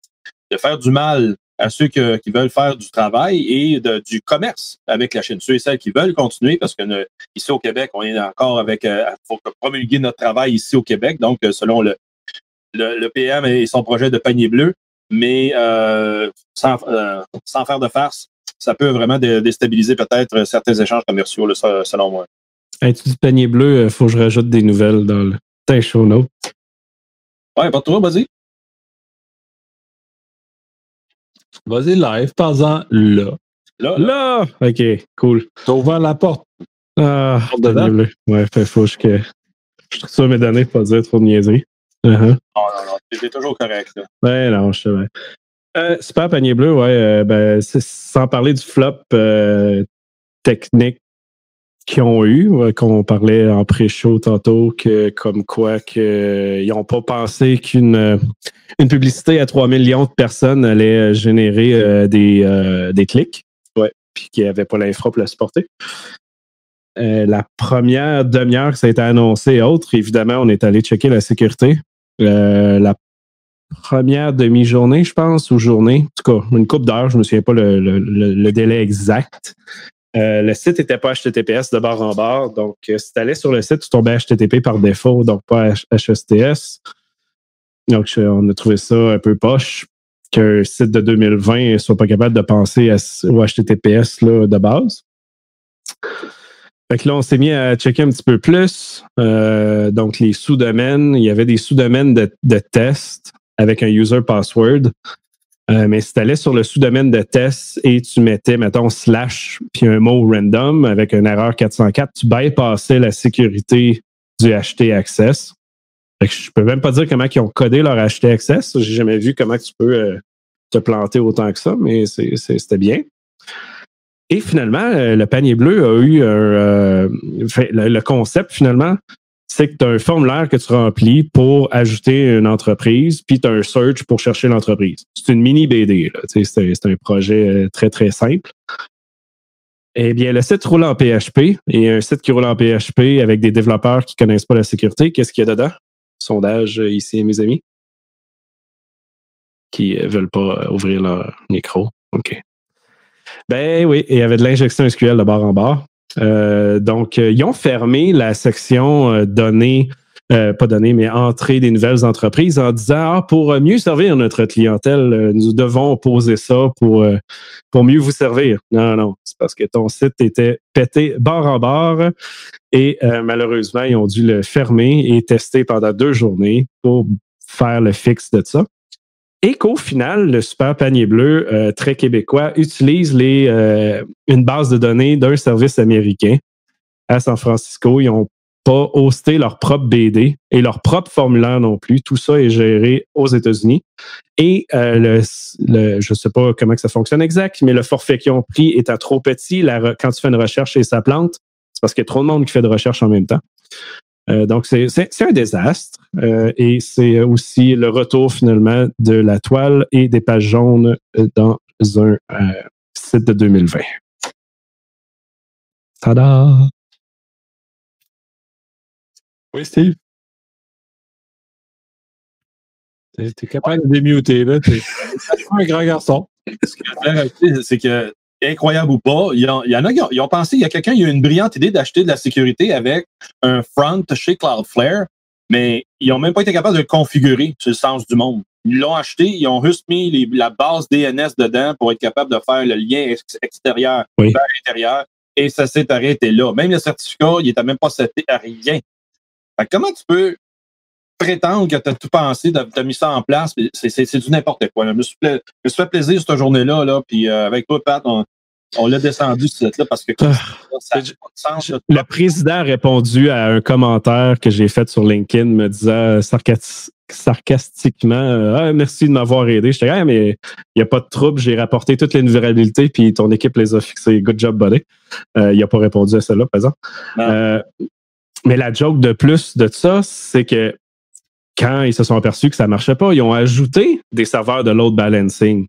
de faire du mal à ceux qui veulent faire du travail et du commerce avec la Chine. Ceux et celles qui veulent continuer, parce que ici au Québec, on est encore avec, il euh, faut promulguer notre travail ici au Québec, donc euh, selon le, le, PM et son projet de panier bleu, mais euh, sans, faire de farce, ça peut vraiment déstabiliser peut-être certains échanges commerciaux, selon moi. tu dis panier bleu, il faut que je rajoute des nouvelles dans le show notes. Ouais, pas toi, vas-y. Vas-y live, parle-en là. là. Là! OK, cool. T'as ouvert la porte. Ah, bleu. Ouais, fait faut que je trouve ça mes données pas dire trop de niaiseries. Uh -huh. Non, non, non, c'est toujours correct. Là. Ouais, non, je sais bien. Euh, super panier bleu, ouais. Euh, ben, sans parler du flop euh, technique qu'ils ont eu, qu'on parlait en pré-show tantôt, que comme quoi qu'ils n'ont pas pensé qu'une une publicité à 3 millions de personnes allait générer euh, des, euh, des clics, ouais, puis qu'il n'y avait pas l'infra pour la supporter. Euh, la première demi-heure que ça a été annoncé et autres, évidemment, on est allé checker la sécurité. la première demi-journée, je pense, ou journée, en tout cas, une coupe d'heures, je ne me souviens pas le, le, le délai exact. Euh, le site n'était pas HTTPS de barre en barre. Donc, euh, si tu allais sur le site, tu tombais HTTP par défaut, donc pas HSTS. Donc, on a trouvé ça un peu poche qu'un site de 2020 soit pas capable de penser au HTTPS là, de base. Fait que là, on s'est mis à checker un petit peu plus. Euh, donc, les sous-domaines, il y avait des sous-domaines de, de test avec un user password. Euh, mais si tu allais sur le sous-domaine de test et tu mettais, mettons, slash puis un mot random avec une erreur 404, tu bypassais la sécurité du HT Access. Fait que je peux même pas dire comment ils ont codé leur HT Access. J'ai jamais vu comment tu peux euh, te planter autant que ça, mais c'était bien. Et finalement, euh, le panier bleu a eu un, le, concept finalement, c'est que tu as un formulaire que tu remplis pour ajouter une entreprise, puis tu as un search pour chercher l'entreprise. C'est une mini BD. C'est un projet euh, très, très simple. Eh bien, le site roule en PHP et un site qui roule en PHP avec des développeurs qui ne connaissent pas la sécurité, qu'est-ce qu'il y a dedans? Sondage euh, ici, mes amis, qui ne euh, veulent pas ouvrir leur micro. OK. Ben oui, il y avait de l'injection SQL de barre en barre. Euh, donc, euh, ils ont fermé la section euh, données, pas données, mais entrée des nouvelles entreprises en disant ah, pour mieux servir notre clientèle, nous devons poser ça pour, pour mieux vous servir. Non, non, c'est parce que ton site était pété barre en barre et malheureusement, ils ont dû le fermer et tester pendant deux journées pour faire le fixe de ça et qu'au final, le super panier bleu euh, très québécois utilise les, euh, une base de données d'un service américain à San Francisco. Ils n'ont pas hosté leur propre BD et leur propre formulaire non plus. Tout ça est géré aux États-Unis. Et euh, le, je ne sais pas comment que ça fonctionne exact, mais le forfait qu'ils ont pris est à trop petit. Quand tu fais une recherche et ça plante, c'est parce qu'il y a trop de monde qui fait de recherche en même temps. Euh, donc, c'est un désastre euh, et c'est aussi le retour finalement de la toile et des pages jaunes euh, dans un site de 2020. Tada! Oui, Steve? T'es capable de démuter, là. T'es un grand garçon. C'est que incroyable ou pas, il y, en, a qui ont, pensé, il y a quelqu'un, qui a eu une brillante idée d'acheter de la sécurité avec un front chez Cloudflare, mais ils n'ont même pas été capables de le configurer sur le sens du monde. Ils l'ont acheté, ils ont juste mis les- la base DNS dedans pour être capable de faire le lien ex- extérieur Oui. vers l'intérieur. Et ça s'est arrêté là. Même le certificat, il n'était même pas seté à rien. Fait comment tu peux prétendre que tu as tout pensé, tu as mis ça en place? C'est du n'importe quoi. là. Je me suis, je me suis fait plaisir cette journée-là. Là, puis euh, avec toi, Pat, on, on l'a descendu ce site-là parce que Ah. ça sens. là. Le président a répondu à un commentaire que j'ai fait sur LinkedIn me disant sarcas- sarcastiquement euh, Ah, merci de m'avoir aidé. J'étais ah, mais il n'y a pas de trouble, j'ai rapporté toutes les vulnérabilités, puis ton équipe les a fixées. Good job, buddy. Euh, il n'a pas répondu à celle-là, par exemple. Euh, mais la joke de plus de ça, c'est que quand ils se sont aperçus que ça ne marchait pas, ils ont ajouté des serveurs de load balancing.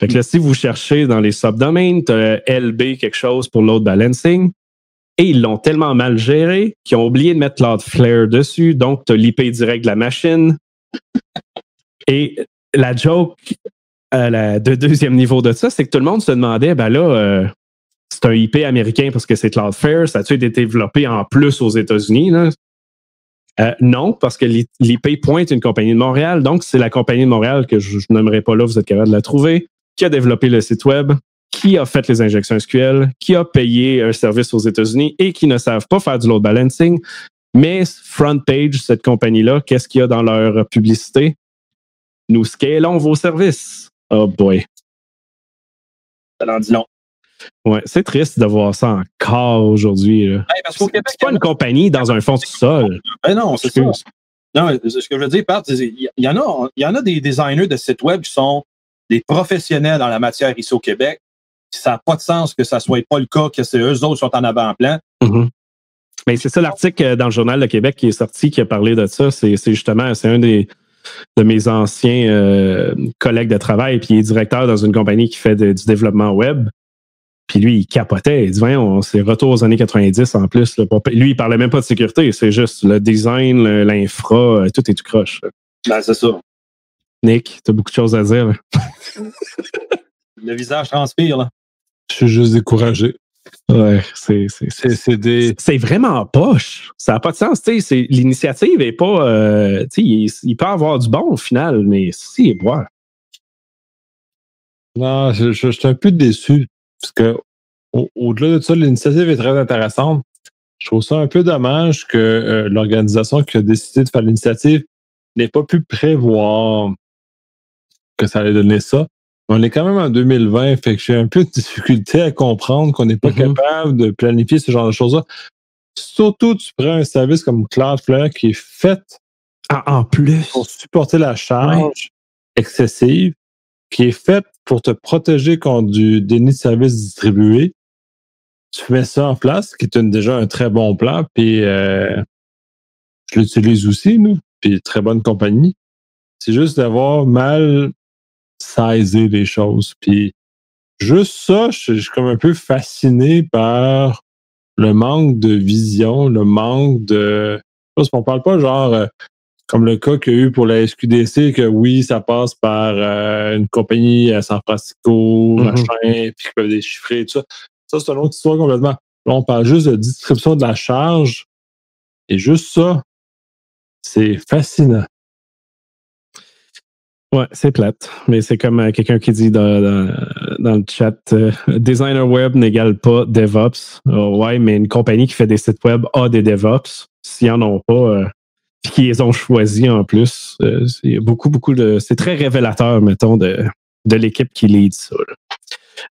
Fait que là, si vous cherchez dans les subdomains, tu as LB quelque chose pour load balancing. Et ils l'ont tellement mal géré qu'ils ont oublié de mettre Cloudflare dessus. Donc, tu as l'IP direct de la machine. Et la joke la, de deuxième niveau de ça, c'est que tout le monde se demandait, ben là, euh, c'est un IP américain parce que c'est Cloudflare. Ça a-tu été développé en plus aux États-Unis? Euh, non, parce que l'IP pointe une compagnie de Montréal. Donc, c'est la compagnie de Montréal que je, je n'aimerais pas là, vous êtes capable de la trouver, qui a développé le site web, qui a fait les injections SQL, qui a payé un service aux États-Unis et qui ne savent pas faire du load balancing. Mais front page, cette compagnie-là, qu'est-ce qu'il y a dans leur publicité? Nous scalons vos services. Oh boy. Ça en dit long. Ouais, c'est triste de voir ça encore aujourd'hui. qu'au C'est pas une compagnie dans un fond de sol. Ben non, c'est ça. Non, ce que je veux dire, Pat, il y en a, il y en a des designers de sites web qui sont des professionnels dans la matière ici au Québec. Ça n'a pas de sens que ça soit pas le cas, que c'est eux autres sont en avant-plan. Mhm. Mais c'est ça l'article euh, dans le Journal de Québec qui est sorti qui a parlé de ça. C'est c'est justement, c'est un des de mes anciens euh, collègues de travail, puis il est directeur dans une compagnie qui fait de- du développement web. Puis lui, il capotait. Il dit, voyons, c'est retour aux années 90 en plus. là. Pour- Lui, il parlait même pas de sécurité. C'est juste le design, l'infra, euh, tout est tout croche. Ben, c'est ça. Nick, t'as beaucoup de choses à dire. Le visage transpire, là. Je suis juste découragé. Ouais, c'est c'est- C'est c'est des. c'est vraiment poche. Ça n'a pas de sens. tu sais, c'est- L'initiative est pas. euh, tu sais, il, il peut avoir du bon au final, mais si, boire. Non, je, je- je suis un peu déçu. Parce que au- au-delà de ça, l'initiative est très intéressante. Je trouve ça un peu dommage que euh, l'organisation qui a décidé de faire l'initiative n'ait pas pu prévoir que ça allait donner ça. On est quand même en 2020, fait que j'ai un peu de difficulté à comprendre qu'on n'est pas Mhm. capable de planifier ce genre de choses-là. Surtout, tu prends un service comme Cloudflare qui est fait Ah, en plus. pour supporter la charge excessive, qui est faite pour te protéger contre du déni de service distribué. Tu mets ça en place, qui est déjà un très bon plan, puis euh, je l'utilise aussi, nous, puis très bonne compagnie. C'est juste d'avoir mal sizé les choses. Puis juste ça, je je suis comme un peu fasciné par le manque de vision, le manque de... Qu'on parle pas genre... comme le cas qu'il y a eu pour la SQDC, que oui, ça passe par euh, une compagnie à San Francisco, Mhm. machin, puis qui peuvent déchiffrer et tout ça. Ça, c'est une autre histoire complètement. Là, on parle juste de distribution de la charge. Et juste ça, c'est fascinant. Ouais, c'est plate. Mais c'est comme euh, quelqu'un qui dit dans, dans, dans le chat euh, designer web n'égale pas DevOps. Oh, ouais, mais une compagnie qui fait des sites web a des DevOps. S'ils en ont pas, puis qu'ils ont choisis en plus, euh, c'est beaucoup, beaucoup de. C'est très révélateur, mettons, de, de l'équipe qui lead ça,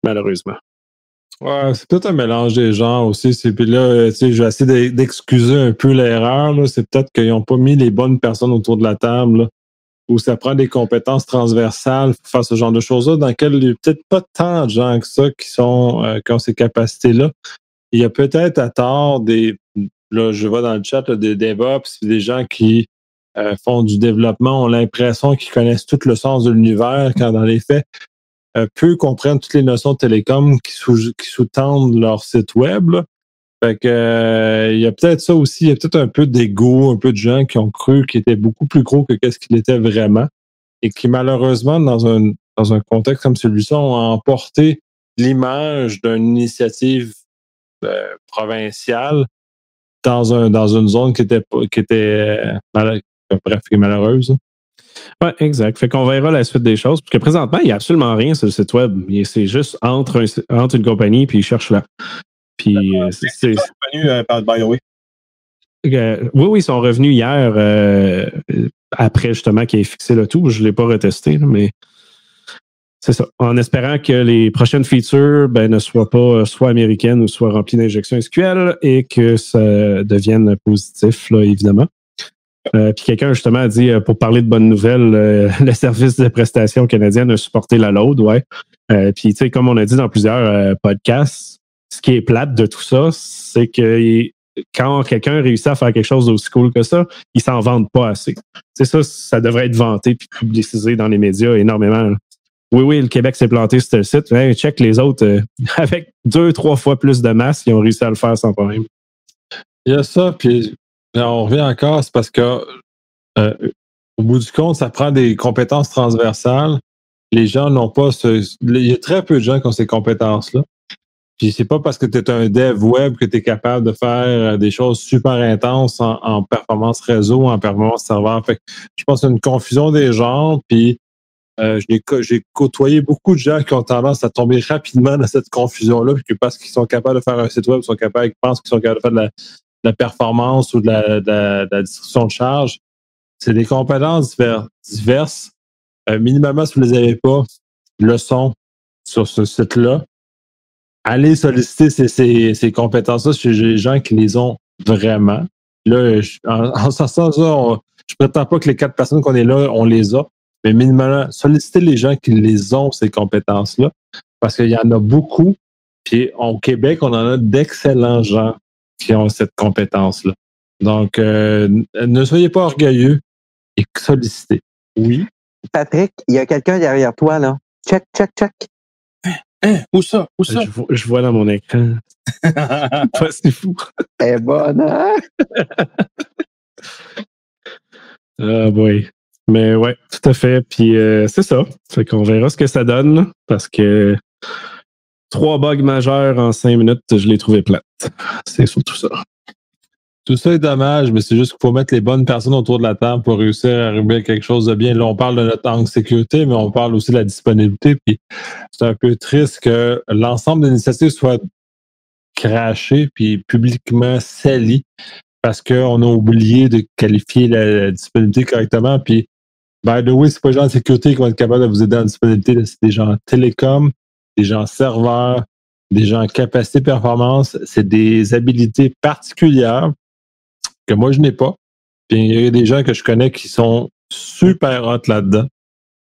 malheureusement. C'est peut-être un mélange des genres aussi. Puis là, euh, tu sais, je vais essayer d'e- d'excuser un peu l'erreur. C'est peut-être qu'ils n'ont pas mis les bonnes personnes autour de la table. là, où ça prend des compétences transversales pour faire ce genre de choses-là, dans lesquelles il n'y a peut-être pas tant de gens que ça qui, sont, euh, qui ont ces capacités-là. Il y a peut-être à tort des. Là, je vois dans le chat là, des DevOps, des gens qui euh, font du développement, ont l'impression qu'ils connaissent tout le sens de l'univers, quand dans les faits, euh, peu comprennent toutes les notions de télécom qui, sous, qui sous-tendent leur site web. Fait euh, il y a peut-être ça aussi, il y a peut-être un peu d'ego, un peu de gens qui ont cru qu'il était beaucoup plus gros que qu'est-ce qu'il était vraiment et qui malheureusement dans un dans un contexte comme celui-ci ont emporté l'image d'une initiative provinciale dans un dans une zone qui était qui était euh, mal- bref qui est malheureuse. Oui, exact. Fait qu'on verra la suite des choses. Parce que présentement, il n'y a absolument rien sur le site web. C'est juste entre, entre une compagnie puis ils cherchent là. Puis euh, c'est. Revenu euh, par by the way. oui, oui, ils sont revenus hier euh, après justement qu'il ait fixé le tout. Je ne l'ai pas retesté, mais c'est ça. En espérant que les prochaines features ben, ne soient pas soit américaines ou soit remplies d'injections SQL et que ça devienne positif, là, évidemment. Euh, puis quelqu'un justement a dit, euh, pour parler de bonnes nouvelles, euh, le service de prestation canadienne a supporté la load, ouais. puis tu sais, comme on a dit dans plusieurs podcasts, ce qui est plate de tout ça, c'est que quand quelqu'un réussit à faire quelque chose d'aussi cool que ça, ils s'en vendent pas assez. C'est ça, ça devrait être vanté puis publicisé dans les médias énormément. Oui, oui, le Québec s'est planté sur ce site. mais check les autres avec deux, trois fois plus de masse, ils ont réussi à le faire sans problème. Il y a ça, puis on revient encore, c'est parce que euh, au bout du compte, ça prend des compétences transversales. Les gens n'ont pas ce. Il y a très peu de gens qui ont ces compétences-là. Puis c'est pas parce que tu es un dev web que tu es capable de faire euh, des choses super intenses en, performance réseau, en performance serveur. Fait je pense que c'est une confusion des genres. Puis euh, j'ai côtoyé beaucoup de gens qui ont tendance à tomber rapidement dans cette confusion-là, puis que parce qu'ils sont capables de faire un site web, ils sont capables, ils pensent qu'ils sont capables de faire de la, performance ou de la, distribution de charge. C'est des compétences diverses. Euh, minimalement, si vous ne les avez pas, leçon sur ce site-là. Allez solliciter ces, ces, ces compétences-là chez les gens qui les ont vraiment. Là, en, en ce sens-là, je prétends pas que les quatre personnes qu'on est là, on les a, mais minimalement, sollicitez les gens qui les ont, ces compétences-là, parce qu'il y en a beaucoup. Puis au Québec, on en a d'excellents gens qui ont cette compétence-là. Donc, euh, ne soyez pas orgueilleux et sollicitez. Oui. Patrick, il y a quelqu'un derrière toi, là. Check, check, check. Hein, hein où ça? Où ça? Je, vois dans mon écran. c'est fou. Est bonne, hein? ah, boy. Mais ouais, tout à fait. Puis euh, c'est ça. Fait qu'on verra ce que ça donne parce que trois bugs majeurs en cinq minutes, je l'ai trouvé plate. C'est surtout ça. Tout ça est dommage, mais c'est juste qu'il faut mettre les bonnes personnes autour de la table pour réussir à arriver à quelque chose de bien. Là, on parle de notre angle sécurité, mais on parle aussi de la disponibilité. Puis c'est un peu triste que l'ensemble des initiatives soient crachées puis publiquement salies parce qu'on a oublié de qualifier la, disponibilité correctement. Puis, by the way, c'est pas les gens de sécurité qui vont être capables de vous aider en disponibilité, c'est des gens en télécom, des gens serveurs, des gens capacité performance. C'est des habilités particulières que moi, je n'ai pas. Puis il y a des gens que je connais qui sont super hot là-dedans.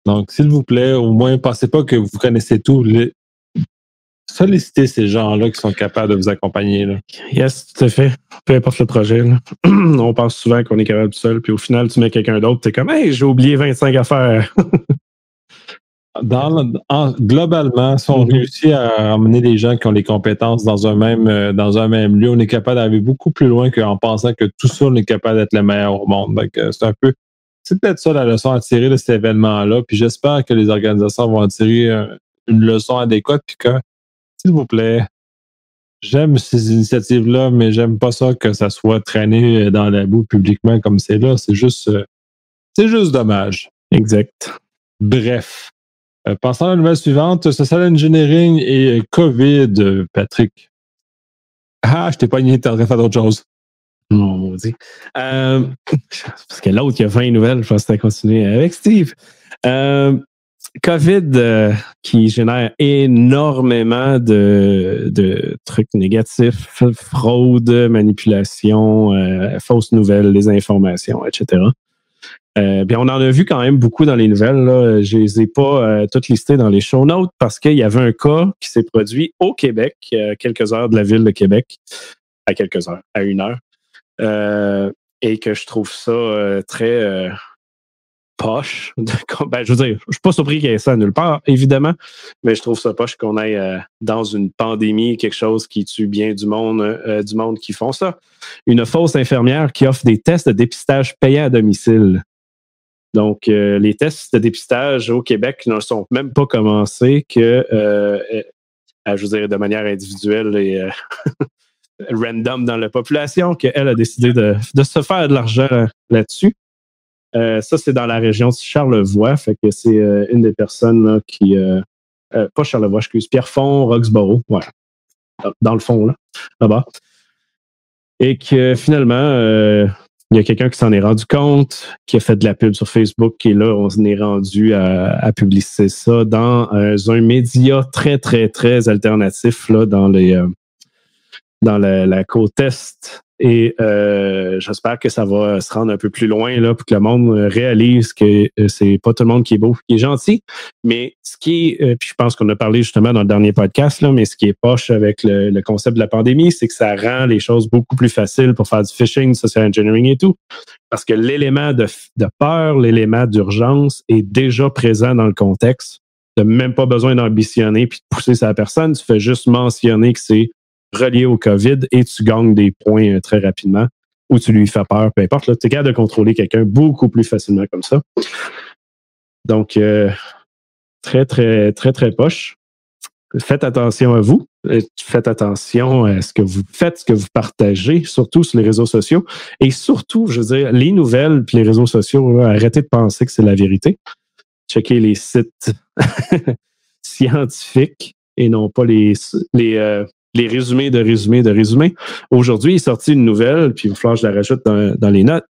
Donc, s'il vous plaît, au moins, pensez pas que vous connaissez tout. Sollicitez ces gens-là qui sont capables de vous accompagner. Là. Yes, tout à fait. Peu importe le projet. On pense souvent qu'on est capable tout seul, puis au final, tu mets quelqu'un d'autre, tu es comme Hey, j'ai oublié 25 affaires. dans, globalement, si on mm-hmm. réussit à amener des gens qui ont les compétences dans un même, euh, dans un même lieu, on est capable d'arriver beaucoup plus loin qu'en pensant que tout ça, on est capable d'être le meilleur au monde. Euh, c'est un peu, c'est peut-être ça la leçon à tirer de cet événement-là. Puis j'espère que les organisations vont en tirer euh, une leçon adéquate. Puis que, s'il vous plaît, j'aime ces initiatives-là, mais j'aime pas ça que ça soit traîné dans la boue publiquement comme c'est là. C'est juste, c'est juste dommage. Exact. Bref. Euh, passons à la nouvelle suivante, social engineering et COVID, Patrick. Ah, je t'ai pas igné, t'es en train de faire d'autres choses. Non, maudit. Euh, parce que l'autre, il y a 20 nouvelles, je pense que tu continuer avec Steve. Euh, COVID euh, qui génère énormément de, trucs négatifs, fraude, manipulation, euh, fausses nouvelles, désinformation, etc. Euh, on en a vu quand même beaucoup dans les nouvelles. Là. Je les ai pas euh, toutes listées dans les show notes parce qu'il y avait un cas qui s'est produit au Québec, à quelques heures de la ville de Québec, à quelques heures, à une heure, et que je trouve ça très poche. ben, je veux dire, je suis pas surpris qu'il y ait ça nulle part, évidemment, mais je trouve ça poche qu'on aille dans une pandémie, quelque chose qui tue bien du monde, du monde qui font ça. Une fausse infirmière qui offre des tests de dépistage payés à domicile. Donc, euh, les tests de dépistage au Québec ne sont même pas commencés que, euh, euh, je veux dire, de manière individuelle et random dans la population, qu'elle a décidé de, se faire de l'argent là-dessus. Euh, ça, c'est dans la région de Charlevoix. Fait que c'est euh, une des personnes là, qui. Euh, pas Charlevoix, excuse, Pierrefonds, Roxborough. Voilà. Dans le fond, là, là-bas. Et que finalement, il y a quelqu'un qui s'en est rendu compte, qui a fait de la pub sur Facebook, et là, on s'en est rendu à, à publier ça dans un média très, très, très alternatif là, dans dans la, la côte est et euh, j'espère que ça va se rendre un peu plus loin là, pour que le monde réalise que euh, c'est pas tout le monde qui est beau, qui est gentil. Mais ce qui est, euh, puis je pense qu'on a parlé justement dans le dernier podcast, là, mais ce qui est poche avec le, concept de la pandémie, c'est que ça rend les choses beaucoup plus faciles pour faire du phishing, social engineering et tout. Parce que l'élément de, de peur, l'élément d'urgence est déjà présent dans le contexte. Tu n'as même pas besoin d'ambitionner puis de pousser sa personne. Tu fais juste mentionner que c'est relié au COVID et tu gagnes des points euh, très rapidement ou tu lui fais peur, peu importe. Tu es capable de contrôler quelqu'un beaucoup plus facilement comme ça. Donc, euh, très, très, très, très poche. Faites attention à vous. Euh, faites attention à ce que vous faites, ce que vous partagez, surtout sur les réseaux sociaux. Et surtout, je veux dire, les nouvelles puis les réseaux sociaux, arrêtez de penser que c'est la vérité. Checkez les sites scientifiques et non pas les, les, les résumés de résumés de résumés. Aujourd'hui, il est sorti une nouvelle, puis que je la rajoute dans, les notes,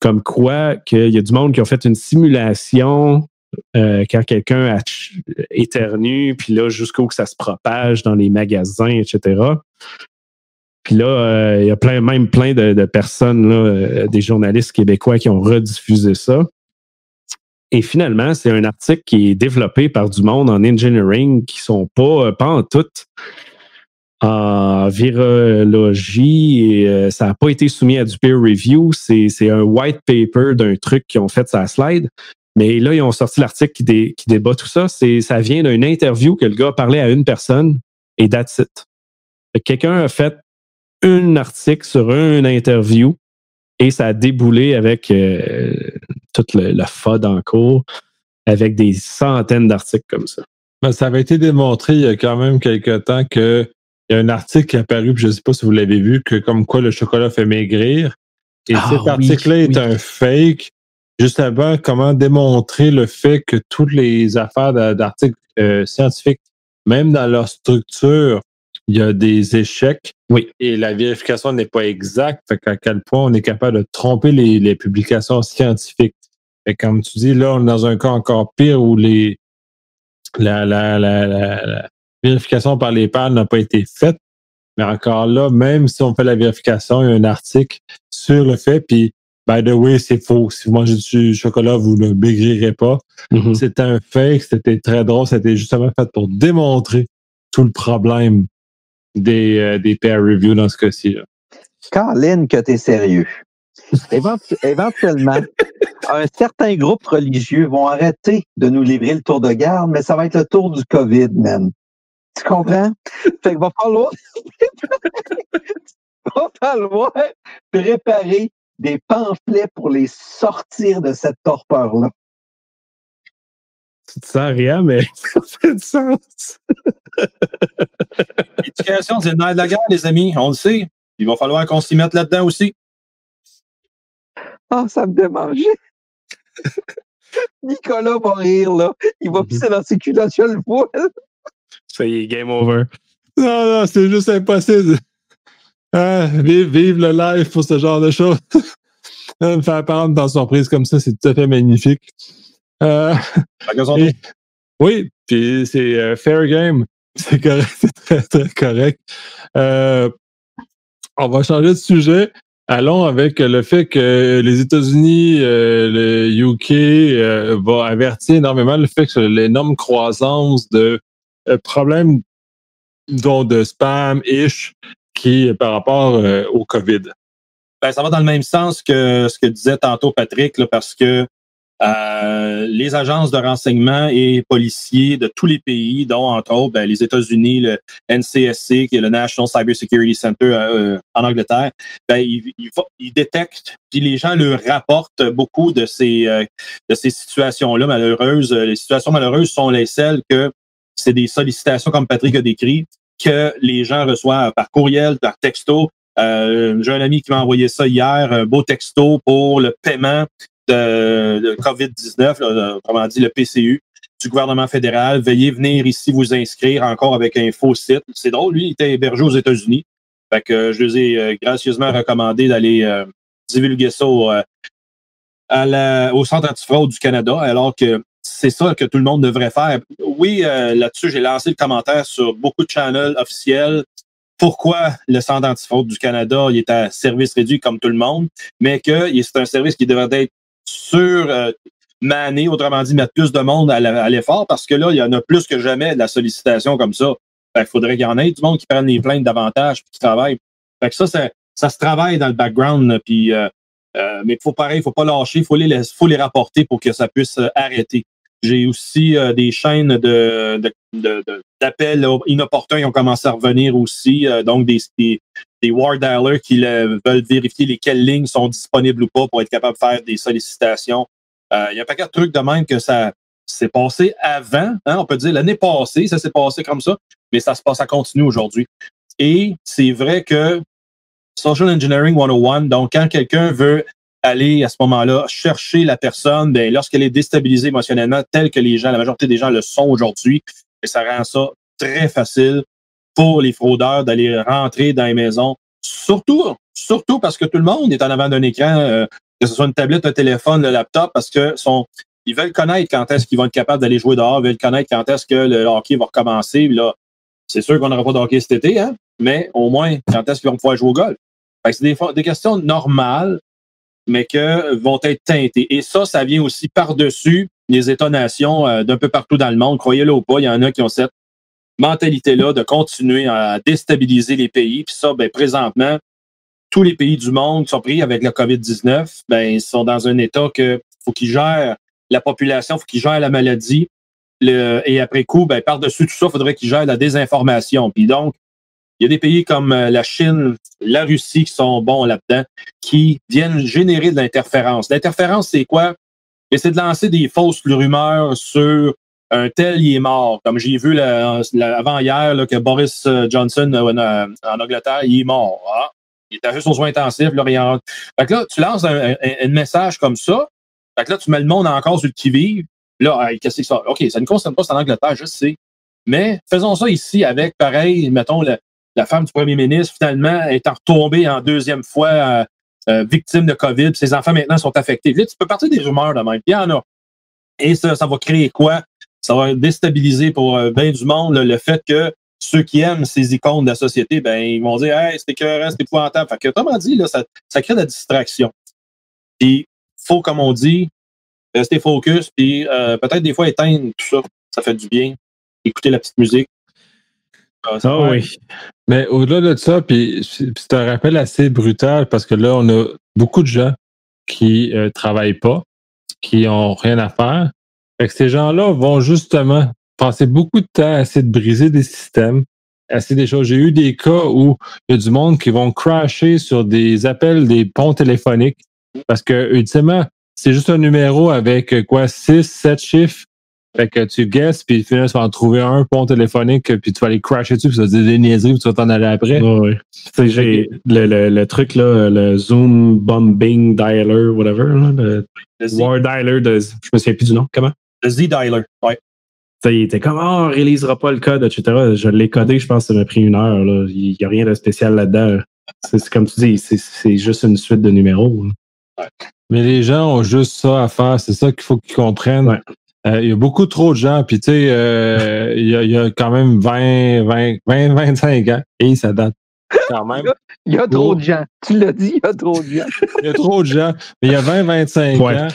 comme quoi qu'il y a du monde qui a fait une simulation euh, quand quelqu'un éternue, puis là, jusqu'où que ça se propage dans les magasins, etc. Puis là, euh, il y a plein, même plein de, personnes, euh, des journalistes québécois qui ont rediffusé ça. Et finalement, c'est un article qui est développé par du monde en engineering qui sont pas, pas en tout en virologie et euh, ça n'a pas été soumis à du peer review. C'est un white paper d'un truc qu'ils ont fait sa slide. Mais là, ils ont sorti l'article qui, débat tout ça. Ça vient d'une interview que le gars parlait à une personne et that's it. Quelqu'un a fait un article sur une interview et ça a déboulé avec euh, toute le, le FOD en cours, avec des centaines d'articles comme ça. Ben, ça avait été démontré il y a quand même quelque temps que il y a un article qui est apparu, je ne sais pas si vous l'avez vu, que comme quoi le chocolat fait maigrir. Et ah cet article-là est un fake. Justement, comment démontrer le fait que toutes les affaires d'articles euh, scientifiques, même dans leur structure, il y a des échecs. Oui. Et la vérification n'est pas exacte. Fait qu'à quel point on est capable de tromper les, les publications scientifiques. Et comme tu dis, là, on est dans un cas encore pire où les la, la, la, la vérification par les pairs n'a pas été faite. Mais encore là, même si on fait la vérification, il y a un article sur le fait, puis by the way, c'est faux. Si vous mangez du chocolat, vous ne maigrirez pas. Mm-hmm. C'était un fake, c'était très drôle, c'était justement fait pour démontrer tout le problème des, euh, des peer reviews dans ce cas-ci. Caroline, que tu es sérieux. éventuellement, un certain groupe religieux vont arrêter de nous livrer le tour de garde, mais ça va être le tour du COVID, même. Tu comprends? Fait qu'il va falloir, va falloir préparer des pamphlets pour les sortir de cette torpeur-là. Tu te sens rien, mais ça fait du sens. L'éducation, c'est le nerf de la guerre, les amis. On le sait. Il va falloir qu'on s'y mette là-dedans aussi. Ah, oh, ça me démange. Nicolas va rire, là. Il va pisser dans ses culottes, je le vois. Ça y est, game over. Non, non, c'est juste impossible. Ah, vive, le live pour ce genre de choses. Me faire prendre dans surprise comme ça, c'est tout à fait magnifique. Euh, oui, puis c'est euh, fair game. C'est correct, c'est très, très correct. Euh, on va changer de sujet. Allons avec le fait que les États-Unis, le UK va avertir énormément le fait que l'énorme croissance de euh, problème dont de spam-ish qui par rapport euh, au COVID. Ben, ça va dans le même sens que ce que disait tantôt Patrick, parce que euh, les agences de renseignement et policiers de tous les pays, dont entre autres ben, les États-Unis, le NCSC, qui est le National Cyber Security Center en Angleterre, ben, ils, ils, détectent, puis les gens leur rapportent beaucoup de ces, de ces situations-là malheureuses. Les situations malheureuses sont les celles que c'est des sollicitations, comme Patrick a décrit, que les gens reçoivent par courriel, par texto. Euh, J'ai un ami qui m'a envoyé ça hier, un beau texto pour le paiement de, de COVID-19, là, autrement dit le PCU, du gouvernement fédéral. Veuillez venir ici vous inscrire encore avec un faux site. C'est drôle, lui, il était hébergé aux États-Unis. Fait que euh, je les ai euh, gracieusement recommandé d'aller divulguer ça au, au Centre antifraude du Canada, alors que c'est ça que tout le monde devrait faire. Oui, euh, là-dessus, j'ai lancé le commentaire sur beaucoup de channels officiels. Pourquoi le Centre antifraude du Canada il est à service réduit comme tout le monde, mais que il- c'est un service qui devrait être sur euh, mané, autrement dit, mettre plus de monde à l'effort, parce que là, il y en a plus que jamais de la sollicitation comme ça. Fait qu'il faudrait qu'il y en ait du monde qui prenne les plaintes davantage puis qui travaille. Fait que ça, ça, se travaille dans le background, puis euh, euh, mais faut pareil, faut pas lâcher, faut les faut les rapporter pour que ça puisse euh, arrêter. J'ai aussi euh, des chaînes d'appels inopportuns qui ont commencé à revenir aussi, euh, donc des, des, war dialers qui le- veulent vérifier lesquelles lignes sont disponibles ou pas pour être capable de faire des sollicitations. Euh, Il y a un paquet de trucs de même que ça s'est passé avant, hein, on peut dire l'année passée, ça s'est passé comme ça, mais ça se passe, ça continue aujourd'hui. Et c'est vrai que Social Engineering 101, donc quand quelqu'un veut aller à ce moment-là chercher la personne, ben, lorsqu'elle est déstabilisée émotionnellement, tel que les gens, la majorité des gens le sont aujourd'hui, et ça rend ça très facile pour les fraudeurs d'aller rentrer dans les maisons. Surtout, surtout parce que tout le monde est en avant d'un écran, euh, que ce soit une tablette, un téléphone, le laptop, parce que ils veulent connaître quand est-ce qu'ils vont être capables d'aller jouer dehors, ils veulent connaître quand est-ce que le hockey va recommencer. Là, c'est sûr qu'on n'aura pas de hockey cet été, hein, mais au moins, quand est-ce qu'ils vont pouvoir jouer au golf? C'est des, des questions normales, mais que vont être teintées. Et ça, ça vient aussi par-dessus les États-nations euh, d'un peu partout dans le monde. Croyez-le ou pas, il y en a qui ont cette mentalité-là de continuer à déstabiliser les pays. Puis ça, ben, présentement, tous les pays du monde sont pris avec le COVID-19, ben, ils sont dans un état que faut qu'ils gèrent la population, faut qu'ils gèrent la maladie. Le, et après coup, ben, par-dessus tout ça, il faudrait qu'ils gèrent la désinformation. Puis donc, il y a des pays comme euh, la Chine, la Russie qui sont bons là-dedans, qui viennent générer de l'interférence. L'interférence, c'est quoi? C'est de lancer des fausses rumeurs sur un tel, il est mort. Comme j'ai vu la- la- avant hier là, que Boris euh, Johnson euh, en, Angleterre, il est mort. Ah, il était juste aux soins intensifs. Là, il en- Fait que là, tu lances un, message comme ça. Fait là, tu mets le monde encore sur le qui-vive. Là, qu'est-ce que ça? OK, ça ne concerne pas, c'est en Angleterre, je sais. Mais faisons ça ici avec, pareil, mettons, le- la femme du premier ministre, finalement, étant retombée en deuxième fois euh, euh, victime de COVID, puis ses enfants maintenant sont affectés. Tu peux partir des rumeurs de même. Il y en a. Et ça, ça va créer quoi? Ça va déstabiliser pour euh, bien du monde là, le fait que ceux qui aiment ces icônes de la société, ben, ils vont dire Hey, c'est écœurant, c'est épouvantable. Fait que, autrement dit, là, ça, ça crée de la distraction. Puis, faut, comme on dit, rester focus, puis euh, peut-être des fois éteindre tout ça. Ça fait du bien. Écouter la petite musique. Ça- Ah oui. Mais au-delà de ça, puis c'est c'est un rappel assez brutal parce que là, on a beaucoup de gens qui euh, travaillent pas, qui ont rien à faire. Fait que ces gens-là vont justement passer beaucoup de temps à essayer de briser des systèmes, à essayer des choses. J'ai eu des cas où il y a du monde qui vont crasher sur des appels des ponts téléphoniques parce que, ultimement, c'est juste un numéro avec euh, quoi, 6, 7 chiffres. Fait que tu guesses, puis finalement, tu vas en trouver un pont téléphonique, puis tu vas aller crasher dessus, puis ça va te dire des niaiseries, puis tu vas t'en aller après. Ouais, ouais. Tu sais, j'ai le, le, le truc, là, le Zoom Bombing Dialer, whatever, là, le War Dialer de. Je me souviens plus du nom. Comment? le Z Dialer. Ouais. Tu sais, il était comme, ah, on réalisera pas le code, etc. Je l'ai codé, je pense que ça m'a pris une heure. Là. Il n'y a rien de spécial là-dedans. C'est c'est comme tu dis, c'est- c'est juste une suite de numéros. là. Mais les gens ont juste ça à faire. C'est ça qu'il faut qu'ils comprennent. Ouais. Euh, il y a beaucoup trop de gens. Puis, tu sais, euh, il, y a, il y a quand même 20, 20, 20, 25 ans. Et ça date quand même. Il y a trop Oh. de gens. Tu l'as dit, il y a trop de gens. Il y a trop de gens. Mais il y a 20, 25 Ouais. ans.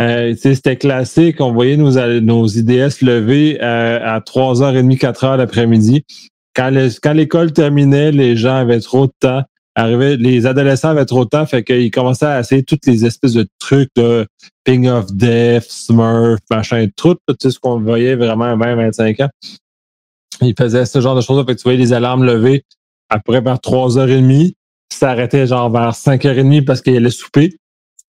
euh, tu sais, c'était classique. On voyait nos, nos IDS lever euh, à 3h30, 4h l'après-midi. Quand l'école terminait, les gens avaient trop de temps. Arrivaient, les adolescents avaient trop de temps, fait qu'ils commençaient à essayer toutes les espèces de trucs de Ping of Death, Smurf, machin, tout, tout ce qu'on voyait vraiment à 20, 25 ans. Ils faisaient ce genre de choses-là, fait que tu voyais les alarmes lever après vers 3h30, ça arrêtait genre vers 5h30 parce qu'il allait souper.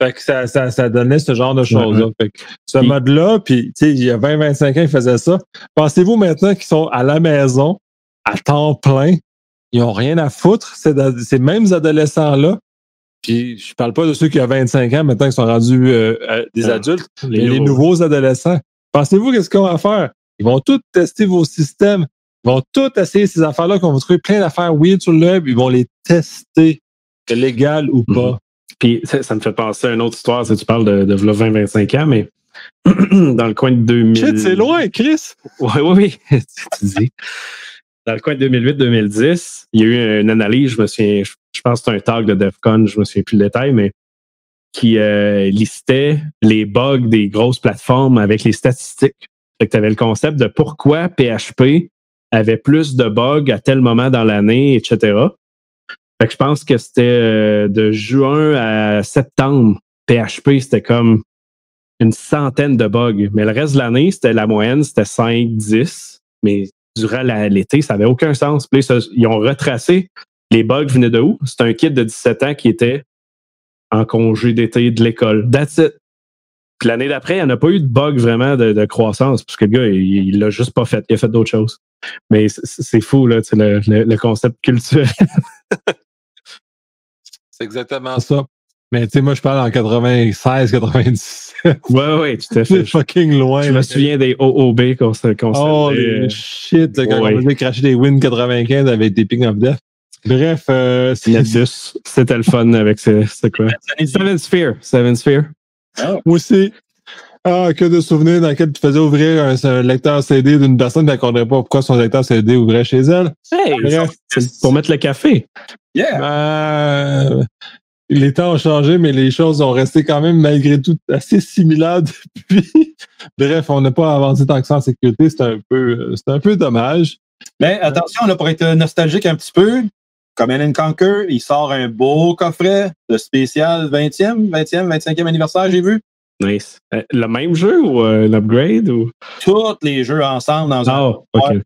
Fait que ça, ça, ça donnait ce genre de choses-là. Fait que ce mode-là, puis tu sais, il y a 20-25 ans, ils faisaient ça. Pensez-vous maintenant qu'ils sont à la maison, à temps plein, ils ont rien à foutre, ces, ces mêmes adolescents-là, Puis je parle pas de ceux qui ont 25 ans maintenant qui sont rendus euh, des Ah, adultes, Les mais les nouveaux. adolescents. Pensez-vous qu'est-ce qu'on va faire? Ils vont tous tester vos systèmes. Ils vont tous essayer ces affaires-là qu'on va trouver plein d'affaires weird sur le web. Ils vont les tester, légal ou pas. Puis ça, ça me fait penser à une autre histoire. Sais, tu parles de, de 20-25 ans, mais dans le coin de 2000. Shit, c'est loin, Chris! Oui, oui, oui. tu dis. Dans le coin de 2008-2010, il y a eu une analyse, je me souviens, je pense que c'est un talk de DEFCON, je me souviens plus le détail, mais qui euh, listait les bugs des grosses plateformes avec les statistiques. Fait que tu avais le concept de pourquoi PHP avait plus de bugs à tel moment dans l'année, etc. Fait que je pense que c'était euh, de juin à septembre. PHP, c'était comme une centaine de bugs. Mais le reste de l'année, c'était la moyenne, c'était 5, 10. Mais durant l'été, ça n'avait aucun sens. Ils ont retracé les bugs venaient de où? C'est un kid de 17 ans qui était en congé d'été de l'école. That's it. Puis l'année d'après, il n'y en a pas eu de bug vraiment de, croissance, parce que le gars, il l'a juste pas fait. Il a fait d'autres choses. Mais c'est- fou, là, le- le concept culturel. C'est exactement ça. Mais tu sais, moi, je parle en 96, 97. ouais, ouais, tout à C'est fait. Je, fucking loin. je me souviens des OOB qu'on se se Oh, les euh, shit, là, quand ouais. on faisait cracher des Win 95 avec des Ping of Death. Bref, euh, c'est-. C'était le fun avec ce, ce quoi? Seven Sphere. Seven Sphere. moi aussi. Ah, que de souvenirs dans lesquels tu faisais ouvrir un, un lecteur CD d'une personne qui ne comprenait pas pourquoi son lecteur CD ouvrait chez elle. Hey, Bref. c'est pour mettre le café. Yeah! Euh, les temps ont changé, mais les choses ont resté quand même malgré tout assez similaires depuis. Bref, on n'a pas avancé tant que ça en sécurité. C'est un peu, c'est un peu dommage. Mais attention, là, pour être nostalgique un petit peu, Command and Conquer, il sort un beau coffret de spécial 20e, 20e, 25e anniversaire, j'ai vu. Nice. Euh, le même jeu ou euh, l'upgrade ou? Tous les jeux ensemble dans un. Ah, ok.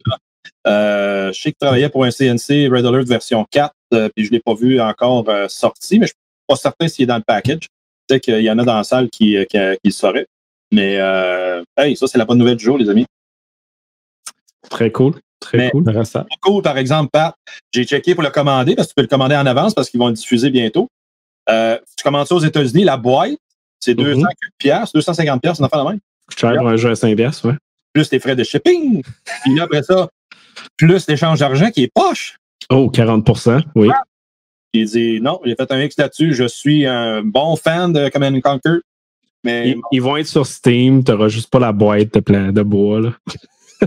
Euh, je sais qu'il travaillait pour un CNC Red Alert version 4, euh, puis je ne l'ai pas vu encore euh, sorti, mais je pas certain s'il est dans le package. Peut-être qu'il y en a dans la salle qui, euh, qui, qui le sauraient. Mais euh, hey, ça, c'est la bonne nouvelle du jour, les amis. Très cool. Très Mais- cool. Cool, par exemple, Pat, j'ai checké pour le commander parce que tu peux le commander en avance parce qu'ils vont le diffuser bientôt. Euh, tu commandes ça aux États-Unis, la boîte, c'est Mhm. 200 pièces, 250 pièces, on en fait la même. Cher un jeu à 5 piastres, ouais. Plus les frais de shipping. Puis là, après ça, plus l'échange d'argent qui est poche. Oh, 40% oui. Il dit non, j'ai fait un X là-dessus, je suis un bon fan de Command and Conquer. Mais, Ils, ils vont être sur Steam, tu n'auras juste pas la boîte de, plein de bois. Là.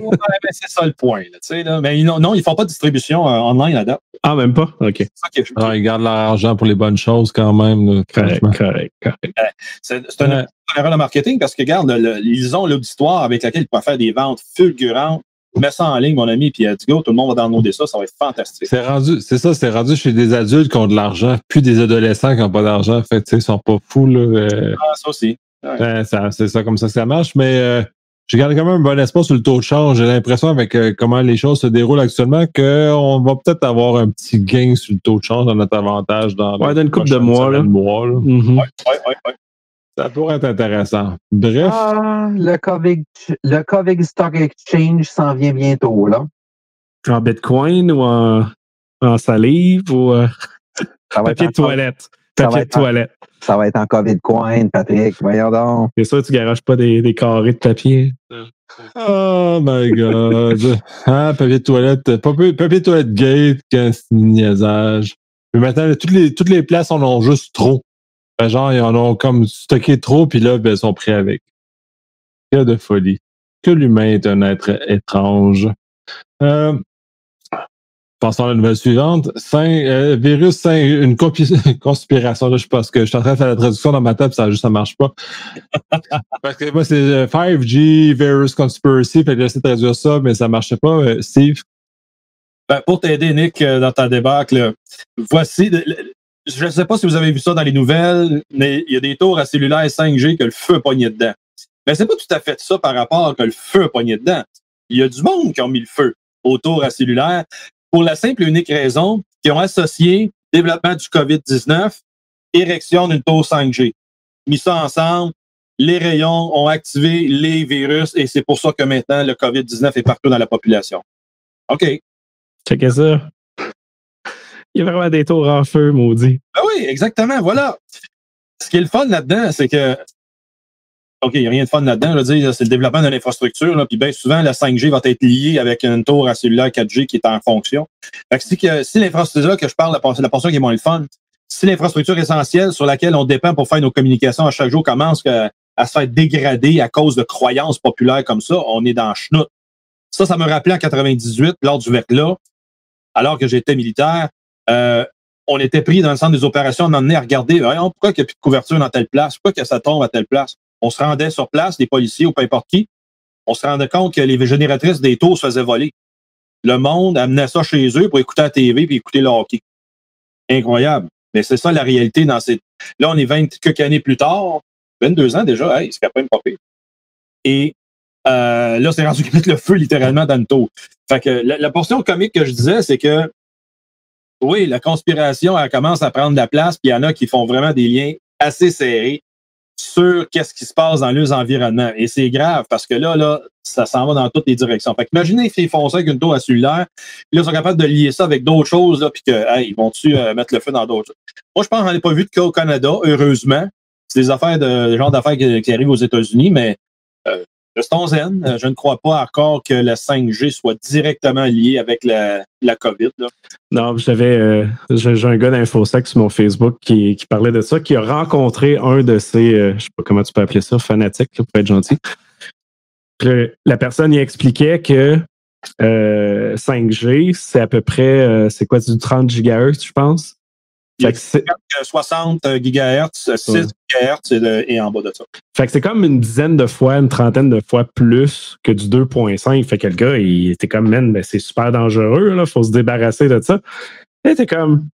Ouais, mais c'est ça le point. Là, tu sais, là. Mais non, non, ils font pas de distribution euh, online là-dedans. Ah, même pas? OK. Est- Alors, ils gardent leur argent pour les bonnes choses quand même. là, Correct, correct, correct. C'est c'est une Ouais. erreur de marketing parce que, regarde, le- ils ont l'auditoire avec laquelle ils peuvent faire des ventes fulgurantes. Mets ça en ligne, mon ami, puis euh, dis go, tout le monde va downloader ça, ça va être fantastique. C'est rendu, c'est ça, c'est rendu chez des adultes qui ont de l'argent, puis des adolescents qui n'ont pas d'argent. Fait tu sais, ils sont pas fous, là. euh, Ah, ça aussi. Ouais, ça- c'est ça comme ça que ça marche, mais euh, j'ai gardé quand même un bon espoir sur le taux de change. J'ai l'impression, avec euh, comment les choses se déroulent actuellement, qu'on va peut-être avoir un petit gain sur le taux de change dans notre avantage dans Ouais, dans une couple de mois, là. mois, là. Mhm. Ouais, ouais, ouais, ouais. Ça pourrait être intéressant. Bref, Ah, le COVID, le COVID Stock Exchange s'en vient bientôt, là. En Bitcoin ou en, en salive ou euh, papier de toilette? Papier de en- toilette. ça va être en COVID Coin, Patrick. Voyons donc. C'est sûr, tu garages pas des, des carrés de papier. oh my god. Hein, papier de toilette, papier, papier de toilette gate, que niaisage. Mais maintenant, toutes les, toutes les places en ont juste trop. Fait genre, ils en ont comme stocké trop, puis là, ben, ils sont pris avec. Que de folie. Que l'humain est un être étrange. Euh, passons à la nouvelle suivante. Euh, virus, cinq, une conspiration. Là, je pense que je suis en train de faire la traduction dans ma tête, ça juste ça marche pas. Parce que moi, c'est euh, 5G Virus Conspiracy. Fait que j'essaie de traduire ça, mais ça marchait pas. Euh, Steve, Ben, pour t'aider, Nick, euh, dans ta débâcle, voici. le- Je ne sais pas si vous avez vu ça dans les nouvelles, mais il y a des tours à cellulaire 5G que le feu pogné dedans. Mais c'est pas tout à fait ça par rapport à que le feu pogné dedans. Il y a du monde qui ont mis le feu aux tours à cellulaire pour la simple et unique raison qu'ils ont associé développement du COVID-19, érection d'une tour 5G. Mis ça ensemble, les rayons ont activé les virus et c'est pour ça que maintenant le COVID-19 est partout dans la population. OK. Checkez ça. Il y a vraiment des tours en feu, maudit. Ben oui, exactement, voilà. Ce qui est le fun là-dedans, c'est que OK, il n'y a rien de fun là-dedans. Dire, c'est le développement de l'infrastructure. Là, puis bien souvent, la 5G va être liée avec une tour à cellulaire 4G qui est en fonction. Fait que si, si l'infrastructure que je parle, la, la portion qui est moins le fun, si l'infrastructure essentielle sur laquelle on dépend pour faire nos communications à chaque jour commence à se faire dégrader à cause de croyances populaires comme ça, on est dans schnout. Ça, ça me rappelait en 98, lors du verglas, alors que j'étais militaire, euh, on était pris dans le centre des opérations, on en est à regarder, pourquoi il n'y a plus de couverture dans telle place, pourquoi que ça tombe à telle place. On se rendait sur place, les policiers ou peu importe qui, on se rendait compte que les génératrices des tours se faisaient voler. Le monde amenait ça chez eux pour écouter la TV puis écouter le hockey. Incroyable. Mais c'est ça la réalité dans ces. Là, on est 20 quelques années plus tard, 22 ans déjà, hey, c'est quand même pas pire. Et euh, là, c'est rendu qu'ils mettent le feu littéralement dans le tour. Fait que la, portion comique que je disais, c'est que oui, la conspiration, elle commence à prendre de la place, puis il y en a qui font vraiment des liens assez serrés sur qu'est-ce qui se passe dans leurs environnements. Et c'est grave parce que là, là, ça s'en va dans toutes les directions. Fait imaginez s'ils font ça avec une tour à cellulaire, puis là, ils sont capables de lier ça avec d'autres choses, puis que, ils vont-tu euh, mettre le feu dans d'autres choses? Moi, je pense qu'on ai pas vu de cas au Canada, heureusement. C'est des affaires de, des genres d'affaires qui, arrivent aux États-Unis, mais euh, Restons zen. Euh, je ne crois pas encore que la 5G soit directement liée avec la, la COVID. Là. Non, j'avais euh, j'ai un gars d'InfoSec sur mon Facebook qui, parlait de ça, qui a rencontré un de ces, euh, je sais pas comment tu peux appeler ça, fanatiques, pour être gentil. la personne y expliquait que 5G, c'est à peu près, c'est quoi, du 30 GHz, je pense? 60 GHz, 6 GHz et, en bas de ça. Fait que c'est comme une dizaine de fois, une trentaine de fois plus que du 2.5. Fait que le gars, il était comme, man, ben, c'est super dangereux, là, faut se débarrasser de ça. Et t'es comme,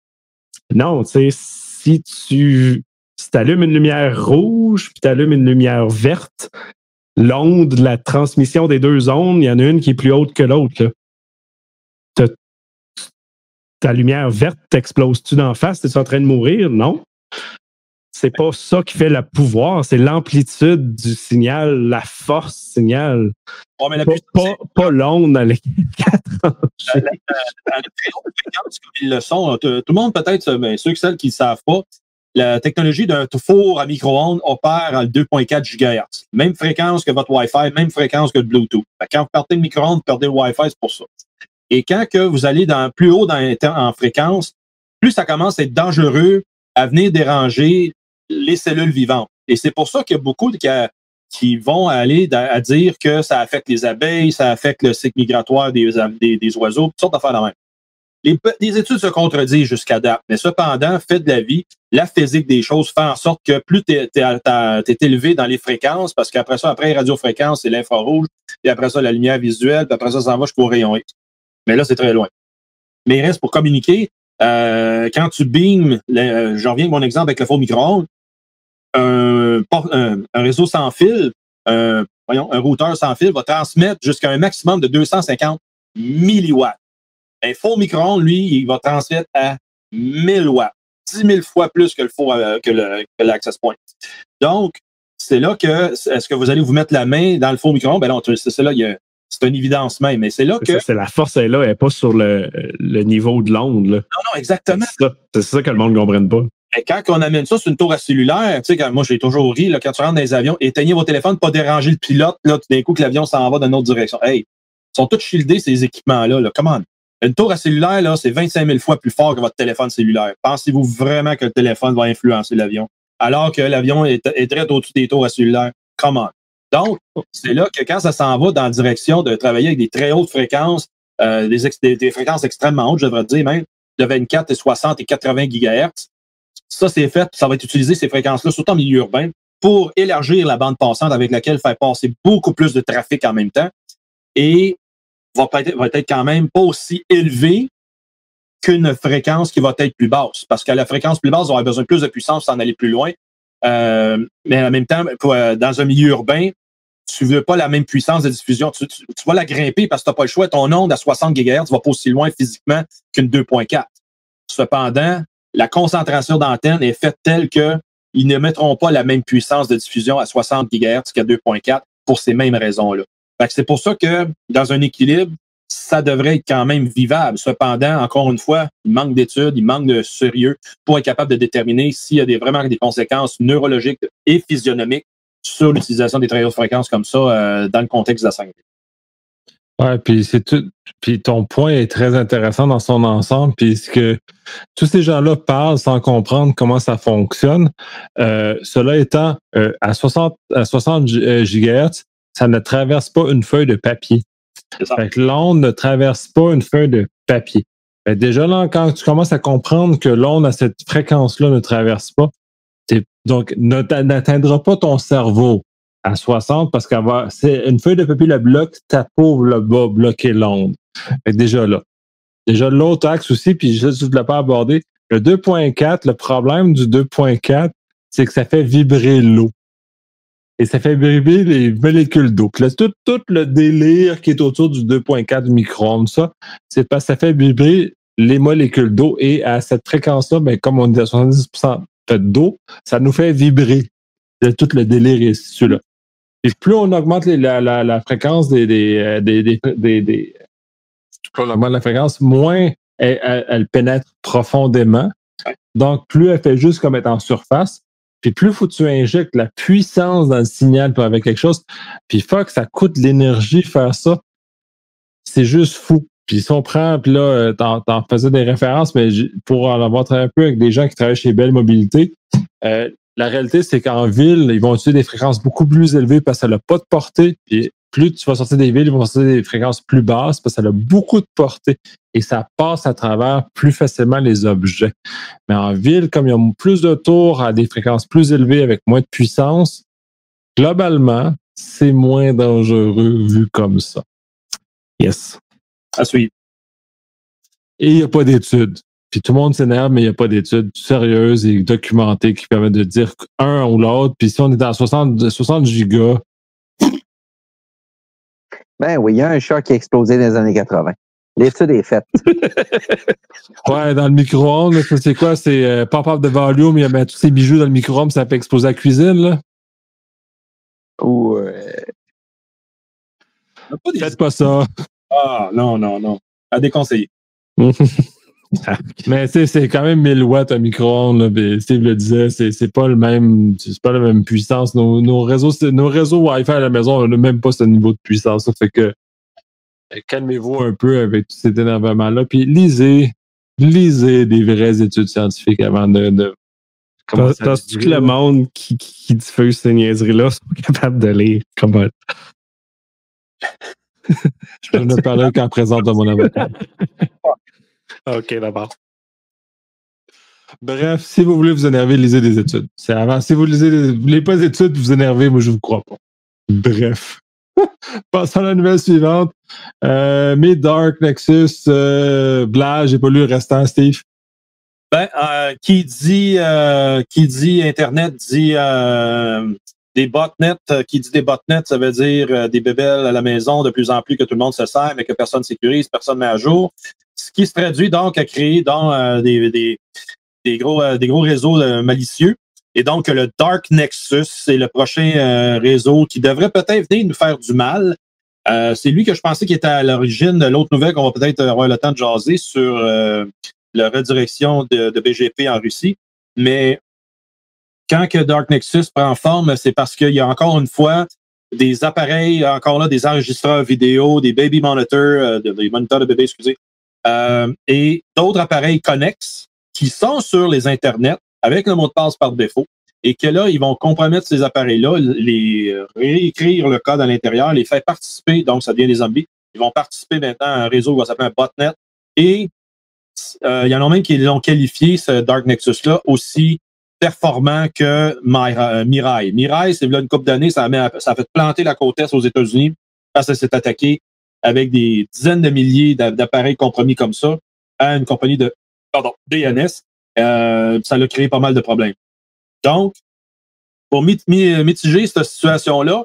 non, tu sais, si tu si allumes une lumière rouge puis tu allumes une lumière verte, l'onde, la transmission des deux ondes, il y en a une qui est plus haute que l'autre ta lumière verte t'explose-tu d'en face? Es-tu en train de mourir? Non. C'est pas ça qui fait le pouvoir, c'est l'amplitude du signal, la force signal. pas, pas, l'onde dans les quatre Ils le sont. Tout le monde, peut-être, ben, ceux et celles qui ne savent pas, la technologie d'un four à micro-ondes opère à 2.4 GHz. Même fréquence que votre Wi-Fi, même fréquence que le Bluetooth. Quand vous partez le micro-ondes, vous perdez le Wi-Fi, c'est pour ça. Et quand que vous allez dans, plus haut dans, en fréquence, plus ça commence à être dangereux à venir déranger les cellules vivantes. Et c'est pour ça qu'il y a beaucoup de, qui, vont aller à dire que ça affecte les abeilles, ça affecte le cycle migratoire des, des, oiseaux, toutes sortes d'affaires de même. Les, études se contredisent jusqu'à date, mais cependant, fait de la vie, la physique des choses fait en sorte que plus tu es, élevé dans les fréquences, parce qu'après ça, après les radiofréquences, c'est l'infrarouge, puis après ça, la lumière visuelle, puis après ça, ça va jusqu'au rayon X. Mais là, c'est très loin. Mais il reste pour communiquer. Euh, quand tu beams, euh, je reviens à mon exemple avec le faux micro-ondes, un, réseau sans fil, voyons, un routeur sans fil va transmettre jusqu'à un maximum de 250 milliwatts. Un faux micro-ondes, lui, il va transmettre à 1000 watts, 10 000 fois plus que le faux euh, que l'access point. Donc, c'est là que est-ce que vous allez vous mettre la main dans le faux micro-ondes? Ben non, c'est là, il y a c'est une évidence même. Mais c'est là que. C'est la force est là, elle n'est pas sur le, niveau de l'onde. Non, non, exactement. C'est ça, que le monde ne comprenne pas. Et quand on amène ça sur une tour à cellulaire, tu sais, moi j'ai toujours ri, là, quand tu rentres dans les avions, éteignez vos téléphones, pas déranger le pilote, là, tout d'un coup que l'avion s'en va dans une autre direction. Hey, ils sont tous shieldés, ces équipements-là. Là. Comment? Une tour à cellulaire, là, c'est 25 000 fois plus fort que votre téléphone cellulaire. Pensez-vous vraiment que le téléphone va influencer l'avion? Alors que l'avion est, est très au-dessus des tours à cellulaire. Comment? Donc, c'est là que quand ça s'en va dans la direction de travailler avec des très hautes fréquences, euh, des, fréquences extrêmement hautes, je devrais dire même, de 24 et 60 et 80 GHz, ça c'est fait, ça va être utilisé, ces fréquences-là, surtout en milieu urbain, pour élargir la bande passante avec laquelle faire passer beaucoup plus de trafic en même temps et va, être, va être quand même pas aussi élevé qu'une fréquence qui va être plus basse. Parce qu'à la fréquence plus basse, on besoin de plus de puissance pour en aller plus loin. Euh, mais en même temps, euh, dans un milieu urbain, tu veux pas la même puissance de diffusion. Tu, vas la grimper parce que tu n'as pas le choix. Ton onde à 60 GHz va pas aussi loin physiquement qu'une 2.4. Cependant, la concentration d'antenne est faite telle que ils ne mettront pas la même puissance de diffusion à 60 GHz qu'à 2.4 pour ces mêmes raisons-là. C'est pour ça que dans un équilibre, ça devrait être quand même vivable. Cependant, encore une fois, il manque d'études, il manque de sérieux pour être capable de déterminer s'il y a vraiment des conséquences neurologiques et physionomiques sur l'utilisation des très hautes fréquences comme ça euh, dans le contexte de la santé. Ouais, puis c'est tout. Puis ton point est très intéressant dans son ensemble, puisque tous ces gens-là parlent sans comprendre comment ça fonctionne. Euh, cela étant, euh, à 60, à 60 GHz, ça ne traverse pas une feuille de papier. Fait que l'onde ne traverse pas une feuille de papier. Fait déjà là, quand tu commences à comprendre que l'onde à cette fréquence-là ne traverse pas, donc n'atteindra pas ton cerveau à 60 parce va, c'est une feuille de papier le bloc, ta peau va bloquer l'onde. Déjà là. Déjà l'autre axe aussi, puis je ne l'ai pas abordé. Le 2.4, le problème du 2.4, c'est que ça fait vibrer l'eau. Et ça fait vibrer les molécules d'eau. Tout, le délire qui est autour du 2.4 micro-ondes, ça, c'est parce que ça fait vibrer les molécules d'eau. Et à cette fréquence-là, ben, comme on est à 70% d'eau, ça nous fait vibrer. Tout le délire là. Et plus on augmente la, la, la, fréquence des, des, euh, des, des, des, on augmente la fréquence, moins elle, elle, pénètre profondément. Donc, plus elle fait juste comme être en surface. Puis plus faut que tu injectes la puissance dans le signal pour avec quelque chose. Puis fuck, ça coûte l'énergie faire ça. C'est juste fou. Puis si on prend, puis là, euh, t'en, t'en faisais des références, mais pour en avoir travaillé un peu avec des gens qui travaillent chez Belle Mobilité, euh, la réalité, c'est qu'en ville, ils vont utiliser des fréquences beaucoup plus élevées parce que ça n'a pas de portée. Puis plus tu vas sortir des villes, ils vont sortir des fréquences plus basses parce que ça a beaucoup de portée et ça passe à travers plus facilement les objets. Mais en ville, comme il y a plus de tours à des fréquences plus élevées avec moins de puissance, globalement, c'est moins dangereux vu comme ça. Yes. À suivre. Et il n'y a pas d'études. Puis tout le monde s'énerve, mais il n'y a pas d'études sérieuses et documentées qui permettent de dire un ou l'autre. Puis si on est à 60, 60 gigas. Ben oui, il y a un chat qui a explosé dans les années 80. L'étude est faite. ouais, dans le micro-ondes, c'est quoi? C'est euh, pop-up de volume, il y a tous ces bijoux dans le micro-ondes, ça fait exploser la cuisine, là? Ouais. Faites pas ça. Ah, non, non, non. À déconseiller. Mais c'est quand même 1000 watts un micro-ondes. Steve le disait, c'est pas le même, c'est pas la même puissance. Nos, nos réseaux, nos réseaux Wi-Fi à la maison n'ont même pas ce niveau de puissance. Ça fait que euh, calmez-vous un peu avec tout cet énervement-là. Puis lisez, lisez des vraies études scientifiques avant de. de Penses-tu que le monde qui, qui diffuse ces niaiseries-là sont capables de lire? Comment? Je ne parler qu'en présence de mon avocat. OK, d'abord. Bref, si vous voulez vous énerver, lisez des études. C'est avant. Si vous lisez des, vous voulez pas des études, vous énervez, moi je vous crois pas. Bref. Passons à la nouvelle suivante. Euh, Dark Nexus, euh, j'ai pas lu le restant, Steve. Ben, euh, qui dit euh, qui dit Internet dit euh, des botnets. Qui dit des botnets, ça veut dire des bébelles à la maison de plus en plus que tout le monde se sert, mais que personne sécurise, personne met à jour ce qui se traduit donc à créer dans euh, des, gros, euh, des gros réseaux euh, malicieux. Et donc, le Dark Nexus, c'est le prochain réseau qui devrait peut-être venir nous faire du mal. c'est lui que je pensais qui était à l'origine de l'autre nouvelle qu'on va peut-être avoir le temps de jaser sur la redirection de, de, BGP en Russie. Mais quand que Dark Nexus prend forme, c'est parce qu'il y a encore une fois des appareils, encore là, des enregistreurs vidéo, des baby monitors, des moniteurs de bébé, excusez, euh, et d'autres appareils connexes qui sont sur les internets avec le mot de passe par défaut et que là, ils vont compromettre ces appareils-là, les réécrire le code à l'intérieur, les faire participer, donc ça devient des zombies. Ils vont participer maintenant à un réseau qui va s'appeler un botnet. Et euh, il y en a même qui l'ont qualifié, ce Dark Nexus-là, aussi performant que euh, Mirai. Mirai, c'est là une couple d'années, ça, a fait planter la côte est aux États-Unis parce que ça s'est attaqué avec des dizaines de milliers d'appareils compromis comme ça à une compagnie de pardon, DNS, euh, ça a créé pas mal de problèmes. Donc, pour mitiger cette situation-là,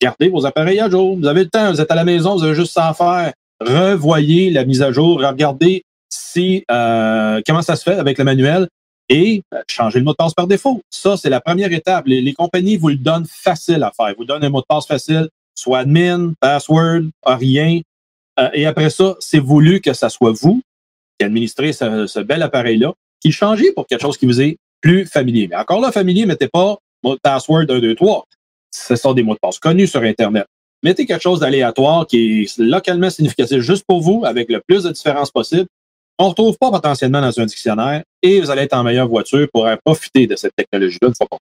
gardez vos appareils à jour. Vous avez le temps, vous êtes à la maison, vous avez juste ça à faire. Revoyez la mise à jour, regardez si euh, comment ça se fait avec le manuel et euh, changez le mot de passe par défaut. Ça, c'est la première étape. Les, les, compagnies vous le donnent facile à faire. Vous donnent un mot de passe facile, soit admin, password, rien. Euh, et après ça, c'est voulu que ça soit vous qui administrez ce, bel appareil-là, qui changez pour quelque chose qui vous est plus familier. Mais encore là, familier, mettez pas mot de password 1, 2, 3. Ce sont des mots de passe connus sur Internet. Mettez quelque chose d'aléatoire qui est localement significatif juste pour vous, avec le plus de différence possible. On ne retrouve pas potentiellement dans un dictionnaire et vous allez être en meilleure voiture pour profiter de cette technologie-là une fois pour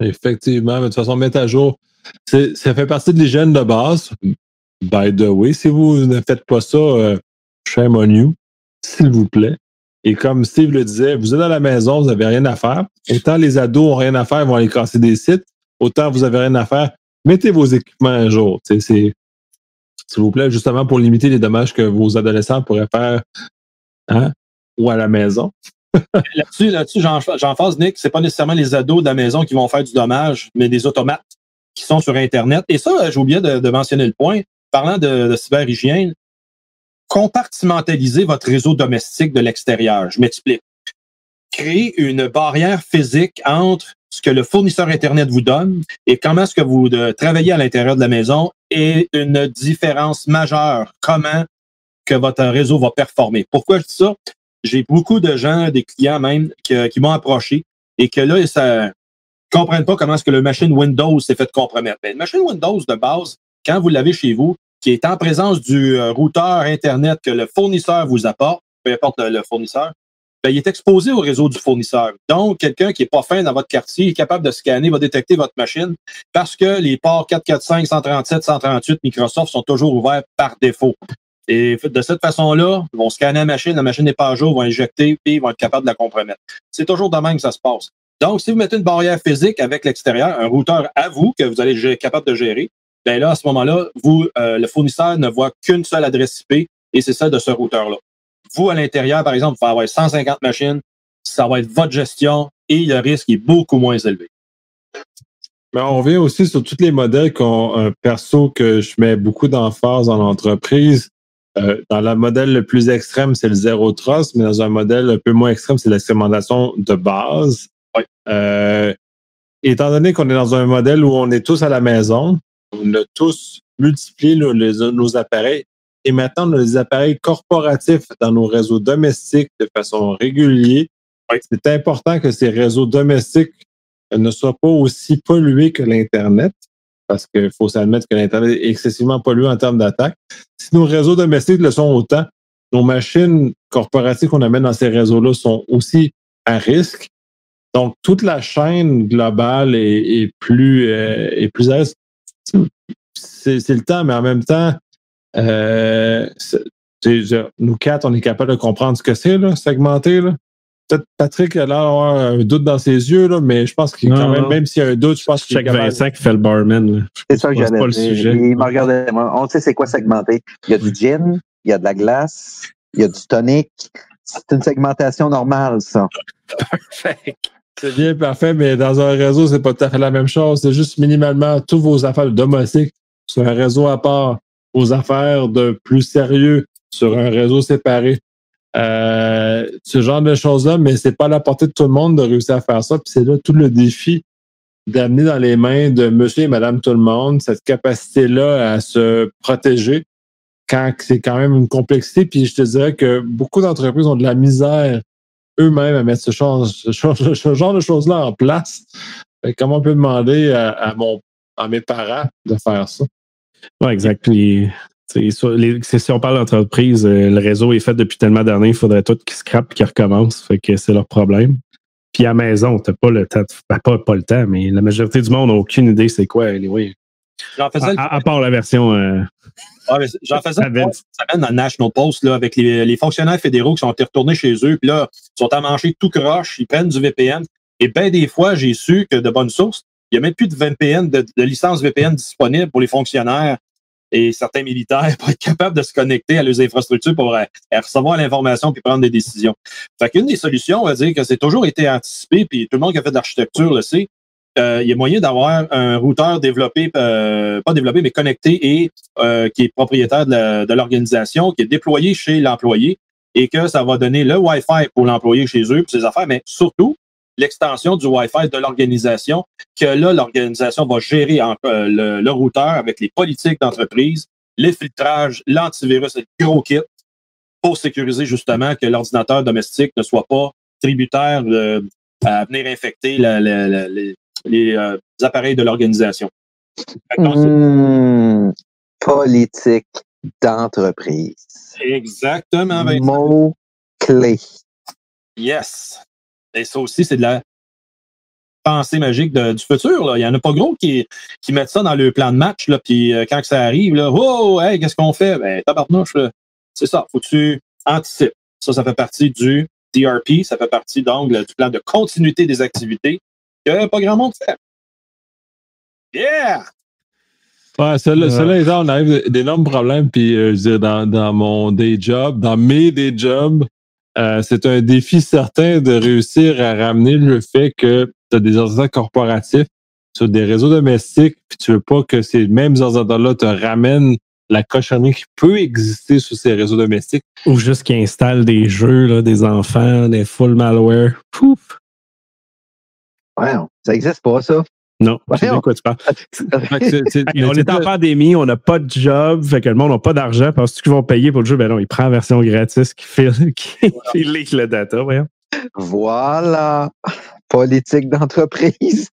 Effectivement, mais de toute façon, mettre à jour, ça fait partie de l'hygiène de base. By the way, si vous ne faites pas ça, euh, shame on you, s'il vous plaît. Et comme Steve le disait, vous êtes à la maison, vous n'avez rien à faire. Autant les ados ont rien à faire, ils vont aller casser des sites. Autant vous n'avez rien à faire, mettez vos équipements à jour. C'est, s'il vous plaît, justement pour limiter les dommages que vos adolescents pourraient faire hein, ou à la maison. là-dessus, là-dessus, j'en, j'en phase, Nick, c'est pas nécessairement les ados de la maison qui vont faire du dommage, mais des automates qui sont sur Internet. Et ça, j'ai oublié de, mentionner le point. Parlant de, de cyberhygiène, compartimentaliser votre réseau domestique de l'extérieur. Je m'explique. Créer une barrière physique entre ce que le fournisseur Internet vous donne et comment est-ce que vous travaillez à l'intérieur de la maison est une différence majeure. Comment que votre réseau va performer. Pourquoi je dis ça? J'ai beaucoup de gens, des clients même, qui, m'ont approché et que là, ça comprennent pas comment est-ce que le machine Windows s'est fait compromettre. Ben, une machine Windows de base, quand vous l'avez chez vous, qui est en présence du euh, routeur Internet que le fournisseur vous apporte, peu importe le, fournisseur, ben, il est exposé au réseau du fournisseur. Donc, quelqu'un qui est pas fin dans votre quartier est capable de scanner, va détecter votre machine parce que les ports 445, 137, 138 Microsoft sont toujours ouverts par défaut. Et de cette façon-là, ils vont scanner la machine, la machine n'est pas à jour, ils vont injecter, puis ils vont être capables de la compromettre. C'est toujours de même que ça se passe. Donc, si vous mettez une barrière physique avec l'extérieur, un routeur à vous que vous allez être capable de gérer, ben là, à ce moment-là, vous, euh, le fournisseur ne voit qu'une seule adresse IP et c'est celle de ce routeur-là. Vous, à l'intérieur, par exemple, vous allez avoir 150 machines, ça va être votre gestion et le risque est beaucoup moins élevé. Mais on revient aussi sur tous les modèles qu'on un perso que je mets beaucoup d'emphase dans l'entreprise. Euh, dans le modèle le plus extrême, c'est le zéro trust, mais dans un modèle un peu moins extrême, c'est l'expérimentation de base. Euh, étant donné qu'on est dans un modèle où on est tous à la maison, on a tous multiplié nos appareils et maintenant on a des appareils corporatifs dans nos réseaux domestiques de façon régulière. C'est important que ces réseaux domestiques ne soient pas aussi pollués que l'Internet, parce qu'il faut s'admettre que l'Internet est excessivement pollué en termes d'attaque. Si nos réseaux domestiques le sont autant, nos machines corporatives qu'on amène dans ces réseaux-là sont aussi à risque. Donc, toute la chaîne globale est, plus, euh, est plus à risque c'est le temps, mais en même temps, euh, nous quatre, on est capable de comprendre ce que c'est, segmenter. Peut-être Patrick a l'air d'avoir un doute dans ses yeux, là, mais je pense qu'il quand même, même s'il y a un doute, je pense qu'il Chaque Vincent qui fait le barman. C'est ça que j'allais pas le sujet. Il m'a regardé, on sait c'est quoi segmenter. Il y a du gin, il y a de la glace, il y a du tonic. C'est une segmentation normale, ça. Parfait. C'est bien parfait, mais dans un réseau, c'est pas tout à fait la même chose. C'est juste minimalement tous vos affaires domestiques sur un réseau à part, vos affaires de plus sérieux sur un réseau séparé. Euh, ce genre de choses-là, mais c'est pas à la portée de tout le monde de réussir à faire ça. Puis c'est là tout le défi d'amener dans les mains de monsieur et madame tout le monde cette capacité-là à se protéger quand c'est quand même une complexité. Puis je te dirais que beaucoup d'entreprises ont de la misère eux-mêmes à mettre ce genre, de choses-là en place. comment on peut demander à mes parents de faire ça? Oui, exact. si on parle d'entreprise, euh, le réseau est fait depuis tellement d'années, il faudrait tout qu'ils scrapent et qu'ils recommencent. Fait que c'est leur problème. Puis à la maison, t'as pas le temps, ben, pas, pas le temps, mais la majorité du monde n'a aucune idée c'est quoi, anyway. À, part la version. Euh, J'en faisais ça semaine dans le National Post là, avec les, fonctionnaires fédéraux qui sont retournés chez eux, puis là, ils sont à manger tout croche, ils prennent du VPN. Et bien des fois, j'ai su que de bonne source, il n'y a même plus de VPN, de, licence VPN disponible pour les fonctionnaires et certains militaires pour être capables de se connecter à leurs infrastructures pour euh, recevoir l'information puis prendre des décisions. Fait qu'une des solutions, on va dire que c'est toujours été anticipé, puis tout le monde qui a fait de l'architecture le sait, euh, il y a moyen d'avoir un routeur développé, euh, pas développé, mais connecté et qui est propriétaire de l'organisation, qui est déployé chez l'employé et que ça va donner le Wi-Fi pour l'employé chez eux, pour ses affaires, mais surtout, l'extension du Wi-Fi de l'organisation, que là, l'organisation va gérer en, euh, le, le, routeur avec les politiques d'entreprise, les filtrages, l'antivirus, le gros kit pour sécuriser justement que l'ordinateur domestique ne soit pas tributaire de, à venir infecter la, la, la, les, les euh, appareils de l'organisation. Mmh, politique d'entreprise. Exactement. Vincent. Mot clé. Yes. Et ça aussi, c'est de la pensée magique de- du futur. Là. Il y en a pas gros qui, qui mettent ça dans le plan de match. Là, puis euh, quand que ça arrive, là, oh, hey, qu'est-ce qu'on fait? Ben, tabarnouche, c'est ça. Faut que tu anticipes. Ça, ça fait partie du DRP. Ça fait partie donc là, du plan de continuité des activités que pas grand monde fait. Yeah! Ouais, celle-là, Ouais. on arrive d'énormes problèmes. Puis, euh, je veux dire, dans, dans mon day job, dans mes day jobs, euh, c'est un défi certain de réussir à ramener le fait que tu as des ordinateurs corporatifs sur des réseaux domestiques, puis tu veux pas que ces mêmes ordinateurs-là te ramènent la cochonnerie qui peut exister sur ces réseaux domestiques. Ou juste qu'ils installent des jeux, là, des enfants, des full malware. Pouf! Ouais, non, ça n'existe pas, ça. Non, je sais Voyons. de quoi tu parles. C'est- c'est- Hey, on c'est est en pandémie, on n'a pas de job, fait que le monde n'a pas d'argent. Penses-tu qu'ils vont payer pour le jeu? Ben non, il prend la version gratis qui fait, qui, leak le data, voyons. Voilà. Politique d'entreprise.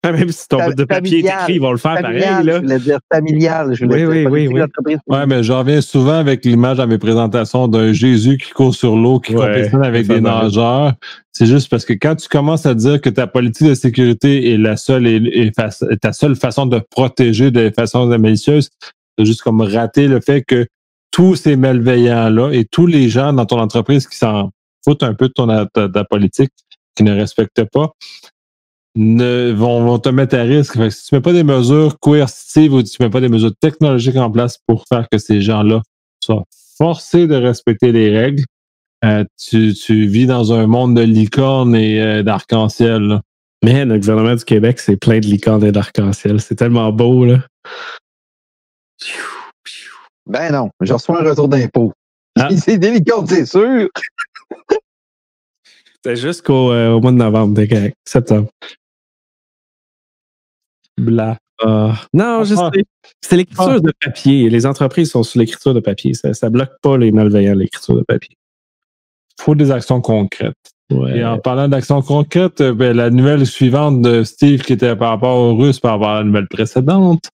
Même si ton de papier est écrit, ils vont le faire pareil, Familial, là. je voulais dire familial. Je voulais Oui, dire oui, oui, oui. Ouais, mais j'en reviens souvent avec l'image dans mes présentations d'un Jésus qui court sur l'eau, qui Ouais, compétitionne avec des nageurs. C'est juste parce que quand tu commences à dire que ta politique de sécurité est la seule et, et fa- ta seule façon de protéger de façon malicieuse, c'est juste comme rater le fait que tous ces malveillants-là et tous les gens dans ton entreprise qui s'en foutent un peu de ton ta, ta politique, qui ne respectent pas, ne, vont, vont te mettre à risque. Fait que si tu mets pas des mesures coercitives ou tu mets pas des mesures technologiques en place pour faire que ces gens-là soient forcés de respecter les règles, euh, tu, tu vis dans un monde de licornes et euh, d'arc-en-ciel. Mais le gouvernement du Québec, c'est plein de licornes et d'arc-en-ciel. C'est tellement beau, là. Ben non, je reçois un retour d'impôt. Ah. C'est délicat, c'est sûr. Jusqu'au euh, au mois de novembre, t'es correct. Septembre. Blah. Ah. non, je Ah. sais. C'est l'écriture de papier. Les entreprises sont sous l'écriture de papier. Ça, ça bloque pas les malveillants, l'écriture de papier. faut des actions concrètes. Ouais. Et en parlant d'actions concrètes, euh, ben, la nouvelle suivante de Steve qui était par rapport aux Russes par rapport à la nouvelle précédente.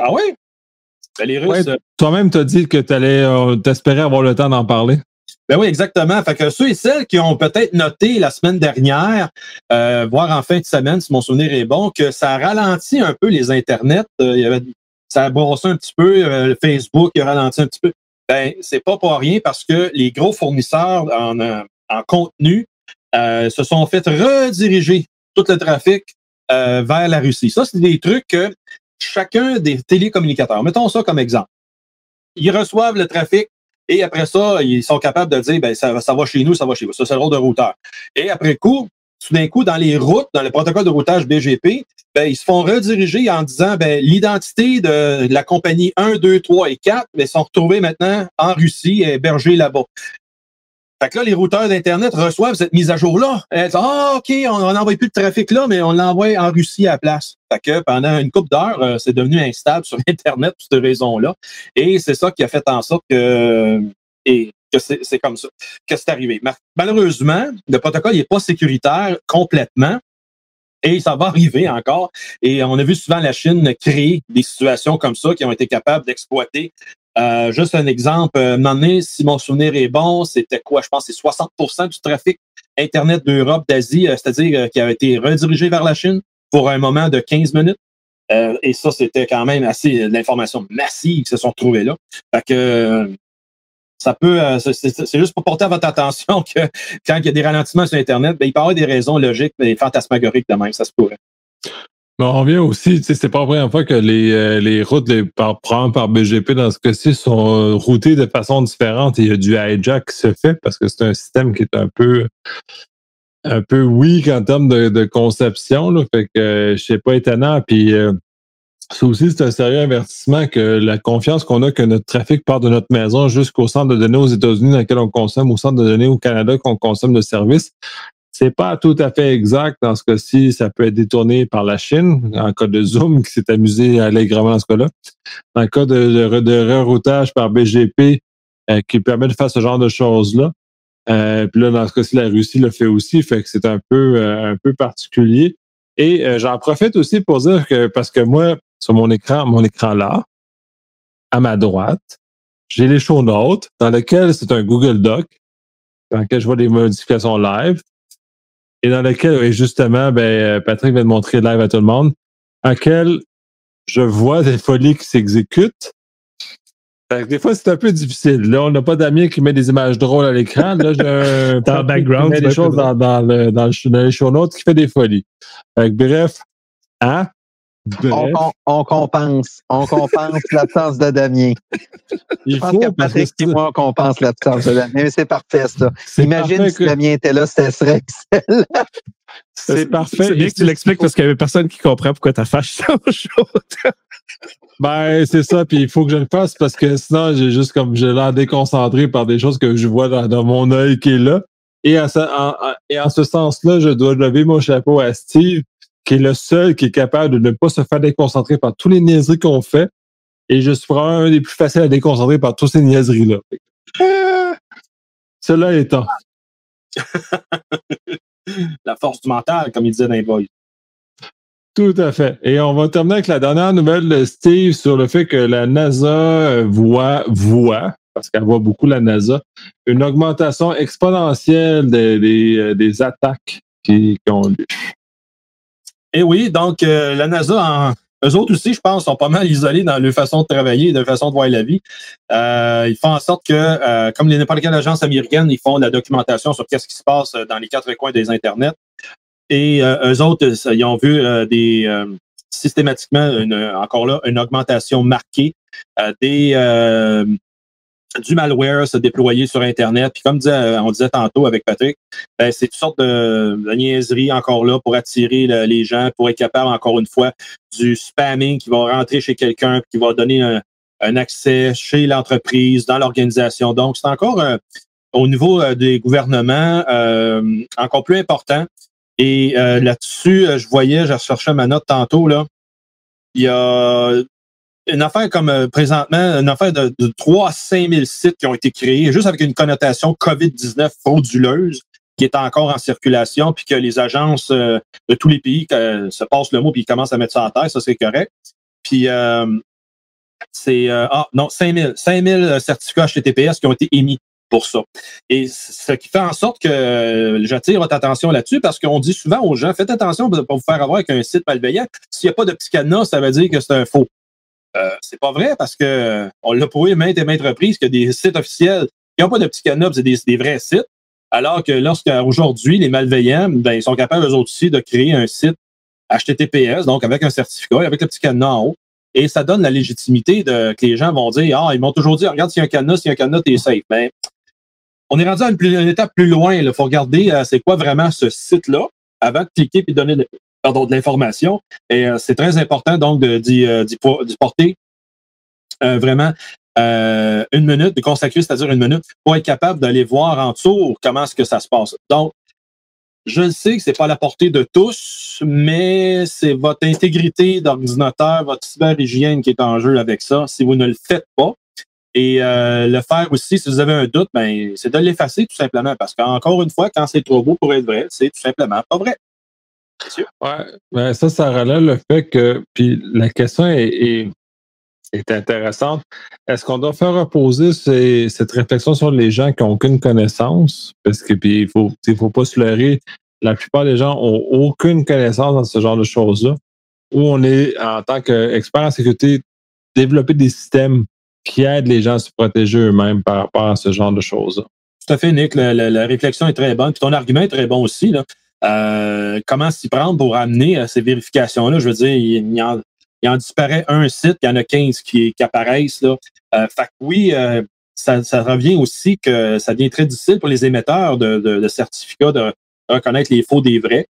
Ah oui? Ben, les Russes, Ouais. euh, Toi-même, t'as dit que t'allais, euh, t'espérais avoir le temps d'en parler. Ben oui, exactement. Fait que ceux et celles qui ont peut-être noté la semaine dernière, euh, voire en fin de semaine, si mon souvenir est bon, que ça ralentit un peu les internets. Euh, il y avait, ça a brossé un petit peu, euh, Facebook a ralenti un petit peu. Ben, c'est pas pour rien parce que les gros fournisseurs en, euh, en contenu euh, se sont fait rediriger tout le trafic euh, vers la Russie. Ça, c'est des trucs que chacun des télécommunicateurs, mettons ça comme exemple, ils reçoivent le trafic et après ça, ils sont capables de dire, ben, ça, ça va chez nous, ça va chez vous. Ça, c'est le rôle d'un routeur. Et après coup, tout d'un coup, dans les routes, dans le protocole de routage BGP, ben, ils se font rediriger en disant, ben, l'identité de la compagnie 1, 2, 3 et 4, ben, sont retrouvés maintenant en Russie, hébergés là-bas. Fait que là, les routeurs d'Internet reçoivent cette mise à jour-là. Ah, OK, on n'envoie plus de trafic là, mais on l'envoie en Russie à la place. Fait que pendant une couple d'heures, euh, c'est devenu instable sur Internet pour cette raison-là. Et c'est ça qui a fait en sorte que, que c'est comme ça que c'est arrivé. Ma- Malheureusement, le protocole n'est pas sécuritaire complètement. Et ça va arriver encore. Et on a vu souvent la Chine créer des situations comme ça qui ont été capables d'exploiter. Euh, juste un exemple, euh, un si mon souvenir est bon, c'était quoi? Je pense que c'est 60% du trafic Internet d'Europe, d'Asie, euh, c'est-à-dire euh, qui a été redirigé vers la Chine pour un moment de 15 minutes. Euh, et ça, c'était quand même assez l'information massive qui se sont trouvées là. Fait que ça peut, c'est- juste pour porter à votre attention que quand il y a des ralentissements sur Internet, ben, il peut y avoir des raisons logiques, mais fantasmagoriques de même, ça se pourrait. Mais on revient aussi, c'est pas la première fois que les, euh, les routes les par, par, par BGP dans ce cas-ci sont euh, routées de façon différente il y a du hijack qui se fait parce que c'est un système qui est un peu un peu weak en termes de, de conception. Là, fait que euh, sais pas étonnant. Puis euh, ça aussi, c'est un sérieux avertissement que la confiance qu'on a que notre trafic part de notre maison jusqu'au centre de données aux États-Unis dans lequel on consomme, au centre de données au Canada qu'on consomme de services, C'est pas tout à fait exact. Dans ce cas-ci, ça peut être détourné par la Chine, en cas de Zoom, qui s'est amusé allègrement dans ce cas-là. Dans cas de, reroutage par BGP, euh, qui permet de faire ce genre de choses-là. Euh, puis là, dans ce cas-ci, la Russie le fait aussi, fait que c'est un peu euh, un peu particulier. Et euh, j'en profite aussi pour dire que parce que moi, sur mon écran, mon écran là, à ma droite, j'ai les show notes dans lesquels c'est un Google Doc, dans lequel je vois des modifications live, et dans lequel, justement, ben, Patrick vient de montrer live à tout le monde, à lequel je vois des folies qui s'exécutent. Des fois, c'est un peu difficile. Là, on n'a pas Damien qui met des images drôles à l'écran. Là, j'ai un Dans le background, qui met des choses dans, dans, le, dans, le, dans les show notes qui fait des folies. Fait que, bref, hein? On, Bref, on- on compense. On compense l'absence de Damien. il Je pense faut que Patrick et moi, on compense l'absence de Damien. Mais c'est parfait, ça. Imagine parfait si que- Damien était là, ce serait excellent. c'est parfait. C'est bien que tu l'expliques parce qu'il y avait personne qui comprend pourquoi ta face change chaud. Ben, c'est ça, puis il faut que je le fasse parce que sinon, j'ai juste comme j'ai l'air déconcentré par des choses que je vois dans, dans mon œil qui est là. Et, à ce, en, en- et en ce sens-là, je dois lever mon chapeau à Steve, qui est le seul qui est capable de ne pas se faire déconcentrer par tous les niaiseries qu'on fait. Et je suis probablement un des plus faciles à déconcentrer par toutes ces niaiseries-là. Euh, Cela étant. La force du mental, comme il disait dans les boys. Tout à fait. Et on va terminer avec la dernière nouvelle de Steve sur le fait que la NASA voit, voit, parce qu'elle voit beaucoup la NASA, une augmentation exponentielle des, des, euh, des attaques qui, qui ont lieu. Et oui, donc euh, la NASA, en, eux autres aussi, je pense, sont pas mal isolés dans leur façon de travailler et leur façon de voir la vie. Euh, ils font en sorte que, euh, comme les n'importe quelle agence américaine, ils font de la documentation sur qu'est-ce qui se passe euh, dans les quatre coins des Internets. Et euh, eux autres, ils ont vu euh, des systématiquement, une, encore là, une augmentation marquée des du malware se déployer sur Internet. Puis comme disait, on disait tantôt avec Patrick, ben, c'est toutes sortes de, de niaiseries encore là pour attirer le- les gens, pour être capable, encore une fois, du spamming qui va rentrer chez quelqu'un, qui va donner un, accès chez l'entreprise, dans l'organisation. Donc, c'est encore euh, au niveau euh, des gouvernements euh, encore plus important. Et euh, là-dessus, euh, je voyais, je recherchais ma note tantôt, là. Il y a une affaire comme euh, présentement, une affaire de, de 3 à 5 000 sites qui ont été créés, juste avec une connotation COVID-19 frauduleuse qui est encore en circulation, puis que les agences euh, de tous les pays euh, se passent le mot puis ils commencent à mettre ça en terre, ça c'est correct. Puis euh, c'est euh, ah non 5000 5000 certificats HTTPS qui ont été émis pour ça. Et ce qui fait en sorte que euh, j'attire votre attention là-dessus parce qu'on dit souvent aux gens faites attention pas vous faire avoir avec un site malveillant. S'il n'y a pas de petit cadenas, ça veut dire que c'est un faux. Euh, c'est pas vrai parce que on l'a prouvé maintes et maintes reprises que des sites officiels qui n'ont pas de petits cadenas, c'est des, vrais sites. Alors que lorsqu'aujourd'hui, les malveillants, ben, ils sont capables eux aussi de créer un site HTTPS, donc avec un certificat, avec le petit cadenas en haut. Et ça donne la légitimité de que les gens vont dire Ah, ils m'ont toujours dit, regarde s'il y a un cadenas, s'il y a un cadenas, t'es safe. Ben, on est rendu à une, plus- une étape plus loin. Il faut regarder euh, c'est quoi vraiment ce site-là avant de cliquer et donner de, pardon, de l'information. Et euh, c'est très important donc euh, d'y po- d'y porter euh, vraiment une minute, de consacrer, c'est-à-dire une minute, pour être capable d'aller voir en dessous comment est-ce que ça se passe. Donc, je le sais que c'est pas à la portée de tous, mais c'est votre intégrité d'ordinateur, votre cyberhygiène qui est en jeu avec ça. Si vous ne le faites pas, et le faire aussi, si vous avez un doute, ben, c'est de l'effacer tout simplement. Parce qu'encore une fois, quand c'est trop beau pour être vrai, c'est tout simplement pas vrai. Ouais, ben ça, ça relève le fait que, puis la question est, est, est intéressante. Est-ce qu'on doit faire reposer ces- cette réflexion sur les gens qui n'ont aucune connaissance? Parce que, puis, il faut, il faut pas se leurrer. La plupart des gens ont aucune connaissance dans ce genre de choses-là. Où on est, en tant qu'expert en sécurité, développer des systèmes qui aident les gens à se protéger eux-mêmes par rapport à ce genre de choses-là. Tout à fait, Nick. La, la- la réflexion est très bonne. Puis ton argument est très bon aussi. Là. Euh, comment s'y prendre pour amener à ces vérifications-là? Je veux dire, il, il en, il en disparaît un site, il y en a 15 qui, qui apparaissent. Là. Euh, fait que oui, euh, ça, ça revient aussi que ça devient très difficile pour les émetteurs de, de- de certificats de reconnaître les faux des vrais.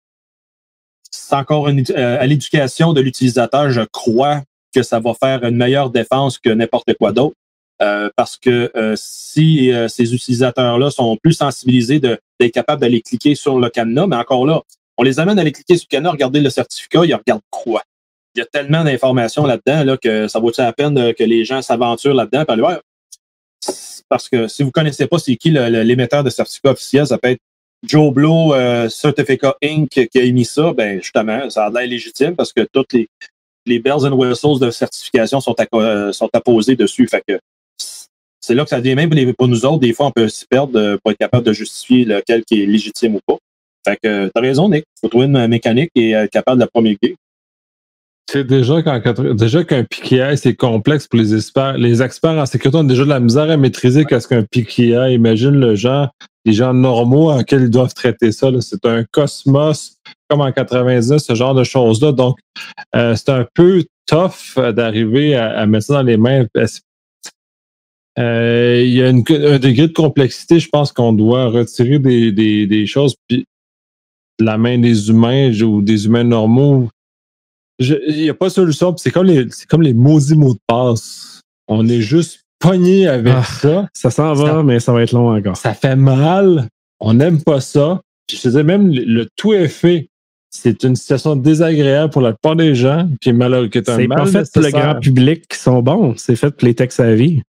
C'est encore une, euh, à l'éducation de l'utilisateur, je crois que ça va faire une meilleure défense que n'importe quoi d'autre. Euh, parce que euh, si euh, ces utilisateurs-là sont plus sensibilisés de d'être capable d'aller cliquer sur le cadenas, mais encore là, on les amène à aller cliquer sur le cadenas, regarder le certificat, ils regardent quoi? Il y a tellement d'informations là-dedans là, que ça vaut la peine que les gens s'aventurent là-dedans? Parce que si vous ne connaissez pas c'est qui l'émetteur de certificat officiel, ça peut être Joe Blow euh, Certificate Inc. qui a émis ça, ben justement, ça a l'air légitime parce que toutes les, les bells and whistles de certification sont, à, apposés dessus. Fait que c'est là que ça devient même pour nous autres, des fois, on peut s'y perdre euh, pour être capable de justifier lequel qui est légitime ou pas. Fait que t'as raison, Nick. Faut trouver une mécanique et être capable de la promulguer. C'est déjà déjà qu'un PKI, c'est complexe pour les experts. Les experts en sécurité ont déjà de la misère à maîtriser qu'est-ce qu'un PKI. Imagine le genre, les gens normaux en quels ils doivent traiter ça. C'est un cosmos comme en 90, ce genre de choses-là. Donc, euh, c'est un peu tough d'arriver à, mettre ça dans les mains. Euh, il y a un degré de complexité, je pense qu'on doit retirer des, des, des choses. Puis, la main des humains ou des humains normaux il n'y a pas de solution. C'est comme, les, comme les maudits mots de passe. On est juste pogné avec ah, ça. Ça s'en va, mais ça va être long encore. Ça fait mal. On n'aime pas ça. je te disais, même le, tout est fait. C'est une situation désagréable pour la plupart des gens, qui est malheureux, qui est un mal. C'est fait pour le grand public qui sont bons. C'est fait pour les textes à vie.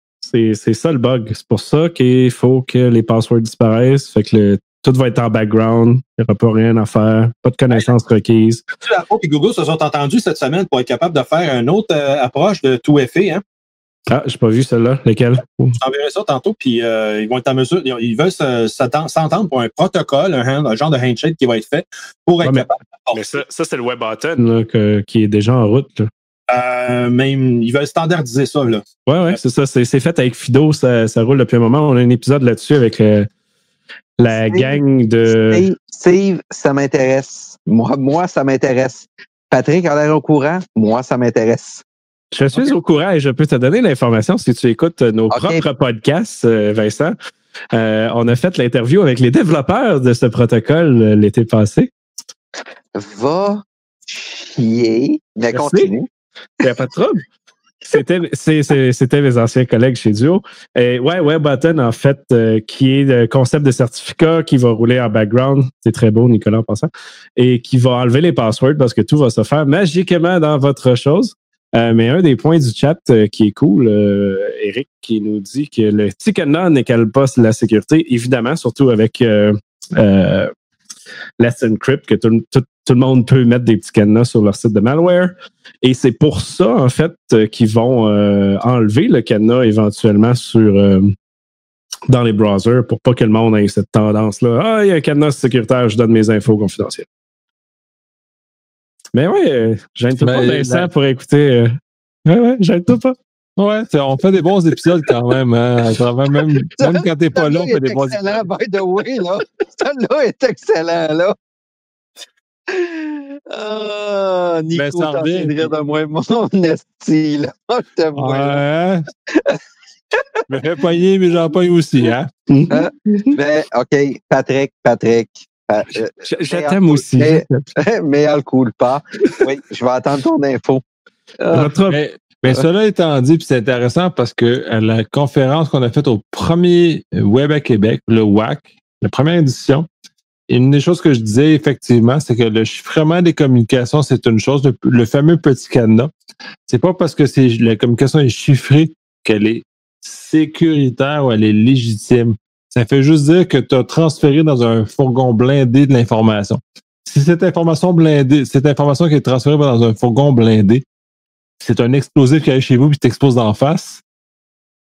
C'est ça le bug. C'est pour ça qu'il faut que les passwords disparaissent. Fait que le tout va être en background. Il n'y aura pas rien à faire. Pas de connaissances requises. Apple et Google se sont entendus cette semaine pour être capable de faire une autre euh, approche de tout effet. Hein? Ah, j'ai pas vu celle-là. Lesquelles? Je t'enverrai ça tantôt, puis euh, ils vont être en mesure. Ils veulent s'entendre pour un protocole, un, genre de handshake qui va être fait pour être capable. Mais ça, c'est le web button qui est déjà en route. Euh, même, ils veulent standardiser ça. Là. Ouais, ouais, c'est ça. C'est fait avec Fido, ça, ça, roule depuis un moment. On a un épisode là-dessus avec la gang de. Steve, ça m'intéresse. Moi, moi, ça m'intéresse. Patrick a l'air au courant. Moi, ça m'intéresse. Je suis au courant et je peux te donner l'information si tu écoutes nos propres podcasts, euh, Vincent. Euh, on a fait l'interview avec les développeurs de ce protocole euh, l'été passé. Va chier, mais continue. Il n'y a pas de trouble. C'était, c'était mes anciens collègues chez Duo. Et ouais, WebButton, en fait, euh, qui est le concept de certificat qui va rouler en background. C'est très beau, Nicolas, en passant. Et qui va enlever les passwords parce que tout va se faire magiquement dans votre chose. Euh, mais un des points du chat euh, qui est cool, Eric, qui nous dit que le ticket-non n'écale pas la sécurité, évidemment, surtout avec Let's Encrypt, que tout, le monde peut mettre des petits cadenas sur leur site de malware. Et c'est pour ça, en fait, euh, qu'ils vont euh, enlever le cadenas éventuellement sur euh, dans les browsers pour pas que le monde ait cette tendance-là. Ah, il y a un cadenas sécuritaire, je donne mes infos confidentielles. Mais ouais, j'aime tout pas Vincent pour écouter. Ouais, ouais, j'aime tout pas. Ouais, on fait des bons épisodes quand même. Hein, même, même, même quand t'es pas là, on fait des bons épisodes. excellent, by the way, là. Celle-là est excellent, là. Ah, Nico, mais ça revient. de moi, mon esti, là. Je te vois. Ouais. me fais poigner, mais j'en pogne aussi, hein? hein? Mais, OK, Patrick, Patrick. Euh, je, t'aime aussi. Mais, mais elle coule pas. Oui, je vais attendre ton info. Ah. Mais cela étant dit, puis c'est intéressant parce que à la conférence qu'on a faite au premier Web à Québec, le WAC, la première édition, une des choses que je disais effectivement, c'est que le chiffrement des communications, c'est une chose, le, fameux petit cadenas. C'est pas parce que c'est la communication est chiffrée qu'elle est sécuritaire ou elle est légitime. Ça fait juste dire que tu as transféré dans un fourgon blindé de l'information. Si cette information blindée, cette information qui est transférée dans un fourgon blindé, c'est un explosif qui arrive chez vous puis t'explose d'en face.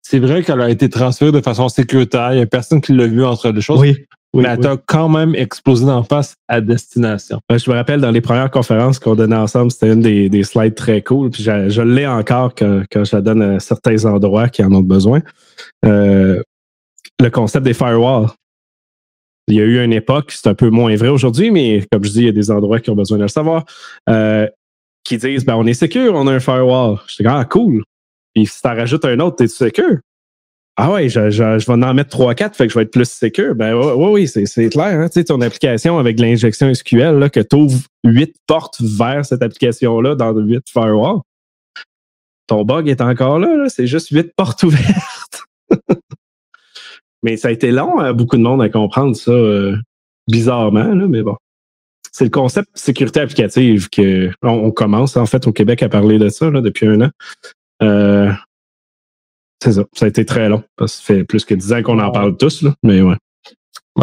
C'est vrai qu'elle a été transférée de façon sécuritaire. Il n'y a personne qui l'a vu entre les choses. Oui. Mais elle t'a quand même explosé d'en face à destination. je me rappelle dans les premières conférences qu'on donnait ensemble, c'était une des, slides très cool. Puis je, l'ai encore quand, je la donne à certains endroits qui en ont besoin. Euh, le concept des firewalls. Il y a eu une époque, c'est un peu moins vrai aujourd'hui, mais comme je dis, il y a des endroits qui ont besoin de le savoir. Euh, qui disent ben, on est secure, on a un firewall. Je dis ah cool. Puis si t'en rajoutes un autre, t'es secure? Ah ouais, je, je, vais en mettre 3-4, fait que je vais être plus secure. Ben oui, oui, c'est clair. Hein? Tu sais, ton application avec l'injection SQL, là, que tu ouvres 8 portes vers cette application-là dans 8 firewalls. Ton bug est encore là, là c'est juste 8 portes ouvertes. Mais ça a été long à beaucoup de monde à comprendre ça euh, bizarrement, là, mais bon. C'est le concept sécurité applicative que on, commence en fait au Québec à parler de ça là, depuis un an. Euh, c'est ça. Ça a été très long parce que ça fait plus que dix ans qu'on en parle tous, là, mais ouais.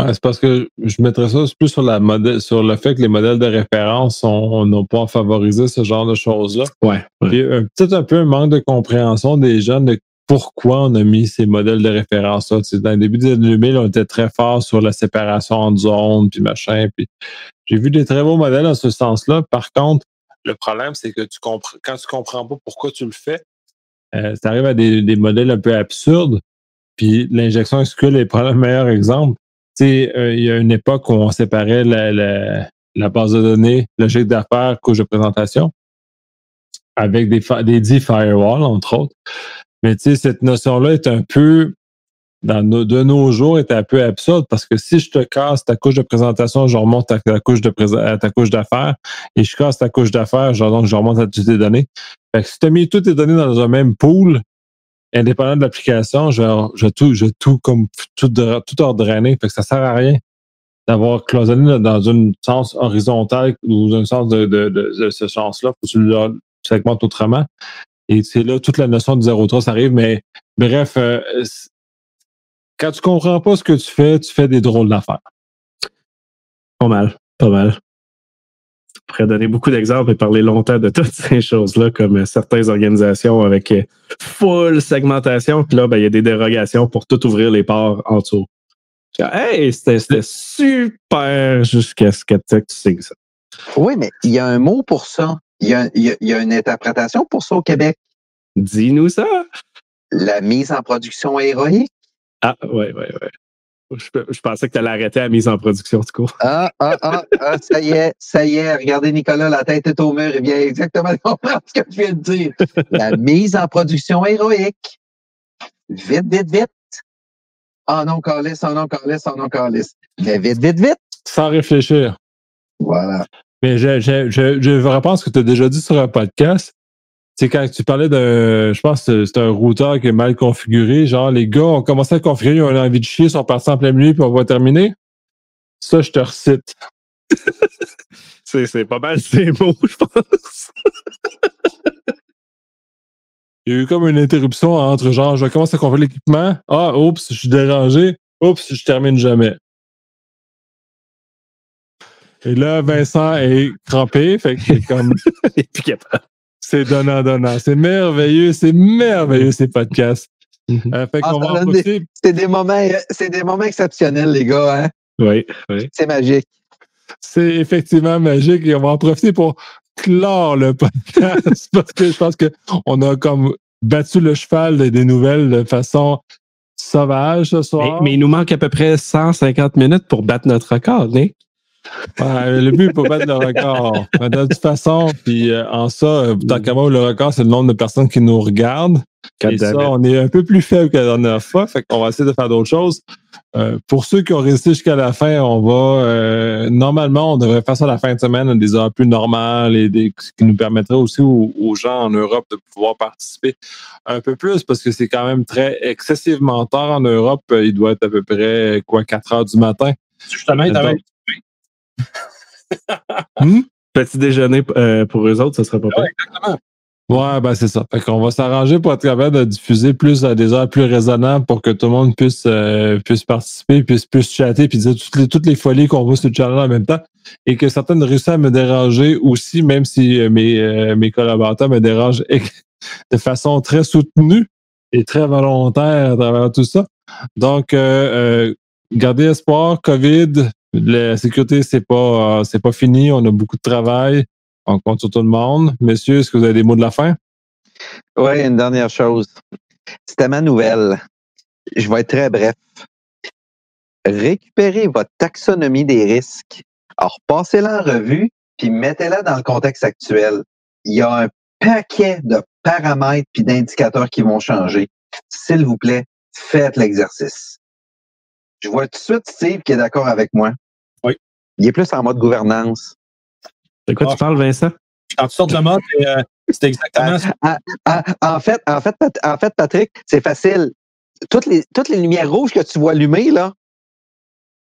c'est parce que je mettrais ça plus sur la modèle, sur le fait que les modèles de référence n'ont pas favorisé ce genre de choses-là. Ouais. ouais. Peut-être un peu un manque de compréhension des jeunes de pourquoi on a mis ces modèles de référence-là. Dans le début des années 2000, on était très fort sur la séparation en zones, puis machin. Puis j'ai vu des très beaux modèles dans ce sens-là. Par contre, le problème, c'est que tu comprends, quand tu comprends pas pourquoi tu le fais, euh, ça arrive à des, modèles un peu absurdes. Puis l'injection SQL est pas le meilleur exemple. Tu sais, euh, il y a une époque où on séparait la, la, la base de données, logique d'affaires, couche de présentation, avec des, des dits firewall, entre autres. Mais tu sais, cette notion-là est un peu, dans nos, de nos jours, est un peu absurde parce que si je te casse ta couche de présentation, je remonte ta couche de à ta couche d'affaires et je casse ta couche d'affaires, donc je remonte à toutes tes données. Fait que si tu as mis toutes tes données dans un même pool, indépendant de l'application, je, je tout, je tout comme tout, tout ordonné. Fait que ça sert à rien d'avoir cloisonné dans un sens horizontal ou dans un sens de, de, de, ce sens-là. Faut que tu le segmentes autrement. Et c'est là toute la notion de 0,3 arrive. Mais bref, euh, quand tu comprends pas ce que tu fais, tu fais des drôles d'affaires. Pas mal, pas mal. Je pourrais donner beaucoup d'exemples et parler longtemps de toutes ces choses-là, comme euh, certaines organisations avec euh, full segmentation. Puis là, ben, il y a des dérogations pour tout ouvrir les ports en dessous. Hey, c'était super jusqu'à ce que tu signes ça. Oui, mais il y a un mot pour ça. Il y, a, une interprétation pour ça au Québec. Dis-nous ça. La mise en production héroïque. Ah, oui, oui, oui. Je, pensais que tu allais arrêter la mise en production, du coup. Ah, ah, ah, ah, ça y est, ça y est. Regardez, Nicolas, la tête est au mur. Il vient exactement comprendre ce que je viens de dire. La mise en production héroïque. Vite, vite, vite. Oh non, Carlis, oh non, Carlis, oh non, Carlis. Mais vite, vite, vite. Sans réfléchir. Voilà. Mais je, je, je, je repense que tu as déjà dit sur un podcast. C'est quand tu parlais de, je pense que c'est un routeur qui est mal configuré. Genre, les gars ont commencé à configurer, ils ont envie de chier, ils sont partis en pleine nuit, puis on va terminer. Ça, je te recite. c'est pas mal ces mots, je pense. Il y a eu comme une interruption entre genre, je commence à configurer l'équipement. Ah, oups, je suis dérangé. Oups, je termine jamais. Et là, Vincent est crampé, fait que c'est comme. c'est donnant, donnant. C'est merveilleux, c'est merveilleux ces podcasts. Mm-hmm. Euh, fait qu'on ah, va C'est des moments, c'est des moments exceptionnels, les gars. Hein? Oui, oui. C'est magique. C'est effectivement magique et on va en profiter pour clore le podcast parce que je pense qu'on a comme battu le cheval des nouvelles de façon sauvage ce soir. Mais, mais, il nous manque à peu près 150 minutes pour battre notre record, Le but pas battre le record. De toute façon, puis euh, en ça, euh, tant qu'à moi, le record, c'est le nombre de personnes qui nous regardent. Et ça, on est un peu plus faible que la dernière fois, fait qu'on va essayer de faire d'autres choses. Euh, pour ceux qui ont resté jusqu'à la fin, on va normalement, on devrait faire ça la fin de semaine, des heures plus normales et des, ce qui nous permettrait aussi aux, gens en Europe de pouvoir participer un peu plus parce que c'est quand même très excessivement tard en Europe. Il doit être à peu près quoi 4 heures du matin. Justement, il Hmm? Petit déjeuner euh, pour eux autres, ça sera pas ouais, Exactement. Ouais, ben c'est ça. Fait qu'on va s'arranger pour être capable de diffuser plus à des heures plus raisonnables pour que tout le monde puisse, euh, puisse participer, puisse, puisse chatter, puis dire toutes les, toutes les folies qu'on voit sur le channel en même temps. Et que certaines réussissent à me déranger aussi, même si euh, mes, mes collaborateurs me dérangent de façon très soutenue et très volontaire à travers tout ça. Donc, gardez espoir, COVID, la sécurité, c'est pas, euh, c'est pas fini. On a beaucoup de travail. On compte sur tout le monde. Messieurs, est-ce que vous avez des mots de la fin? Oui, une dernière chose. C'était ma nouvelle. Je vais être très bref. Récupérez votre taxonomie des risques. Alors, passez-la en revue, puis mettez-la dans le contexte actuel. Il y a un paquet de paramètres puis d'indicateurs qui vont changer. S'il vous plaît, faites l'exercice. Je vois tout de suite Steve qui est d'accord avec moi. Il est plus en mode gouvernance. De quoi tu ah. parles, Vincent? En toutes sortes de mode, euh, c'est exactement ça. Ah, ah, en, fait, en, fait, en fait, Patrick, c'est facile. toutes les, toutes les lumières rouges que tu vois allumées, là,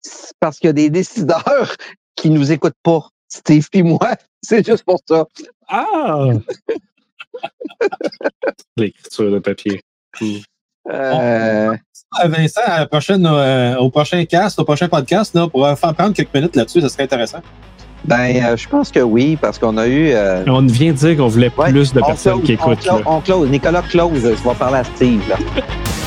c'est parce qu'il y a des décideurs qui nous écoutent pas. Steve puis moi, c'est juste pour ça. Ah! L'écriture de papier. Euh, Ah, Vincent, à la prochaine, euh, au prochain cast, au prochain podcast, là, pour euh, faire prendre quelques minutes là-dessus, ça serait intéressant. ben, euh, je pense que oui, parce qu'on a eu. euh, On vient de dire qu'on voulait ouais, plus de on personnes close, qui on écoutent. close, là. on close. Nicolas close. Je vais parler à Steve. Là.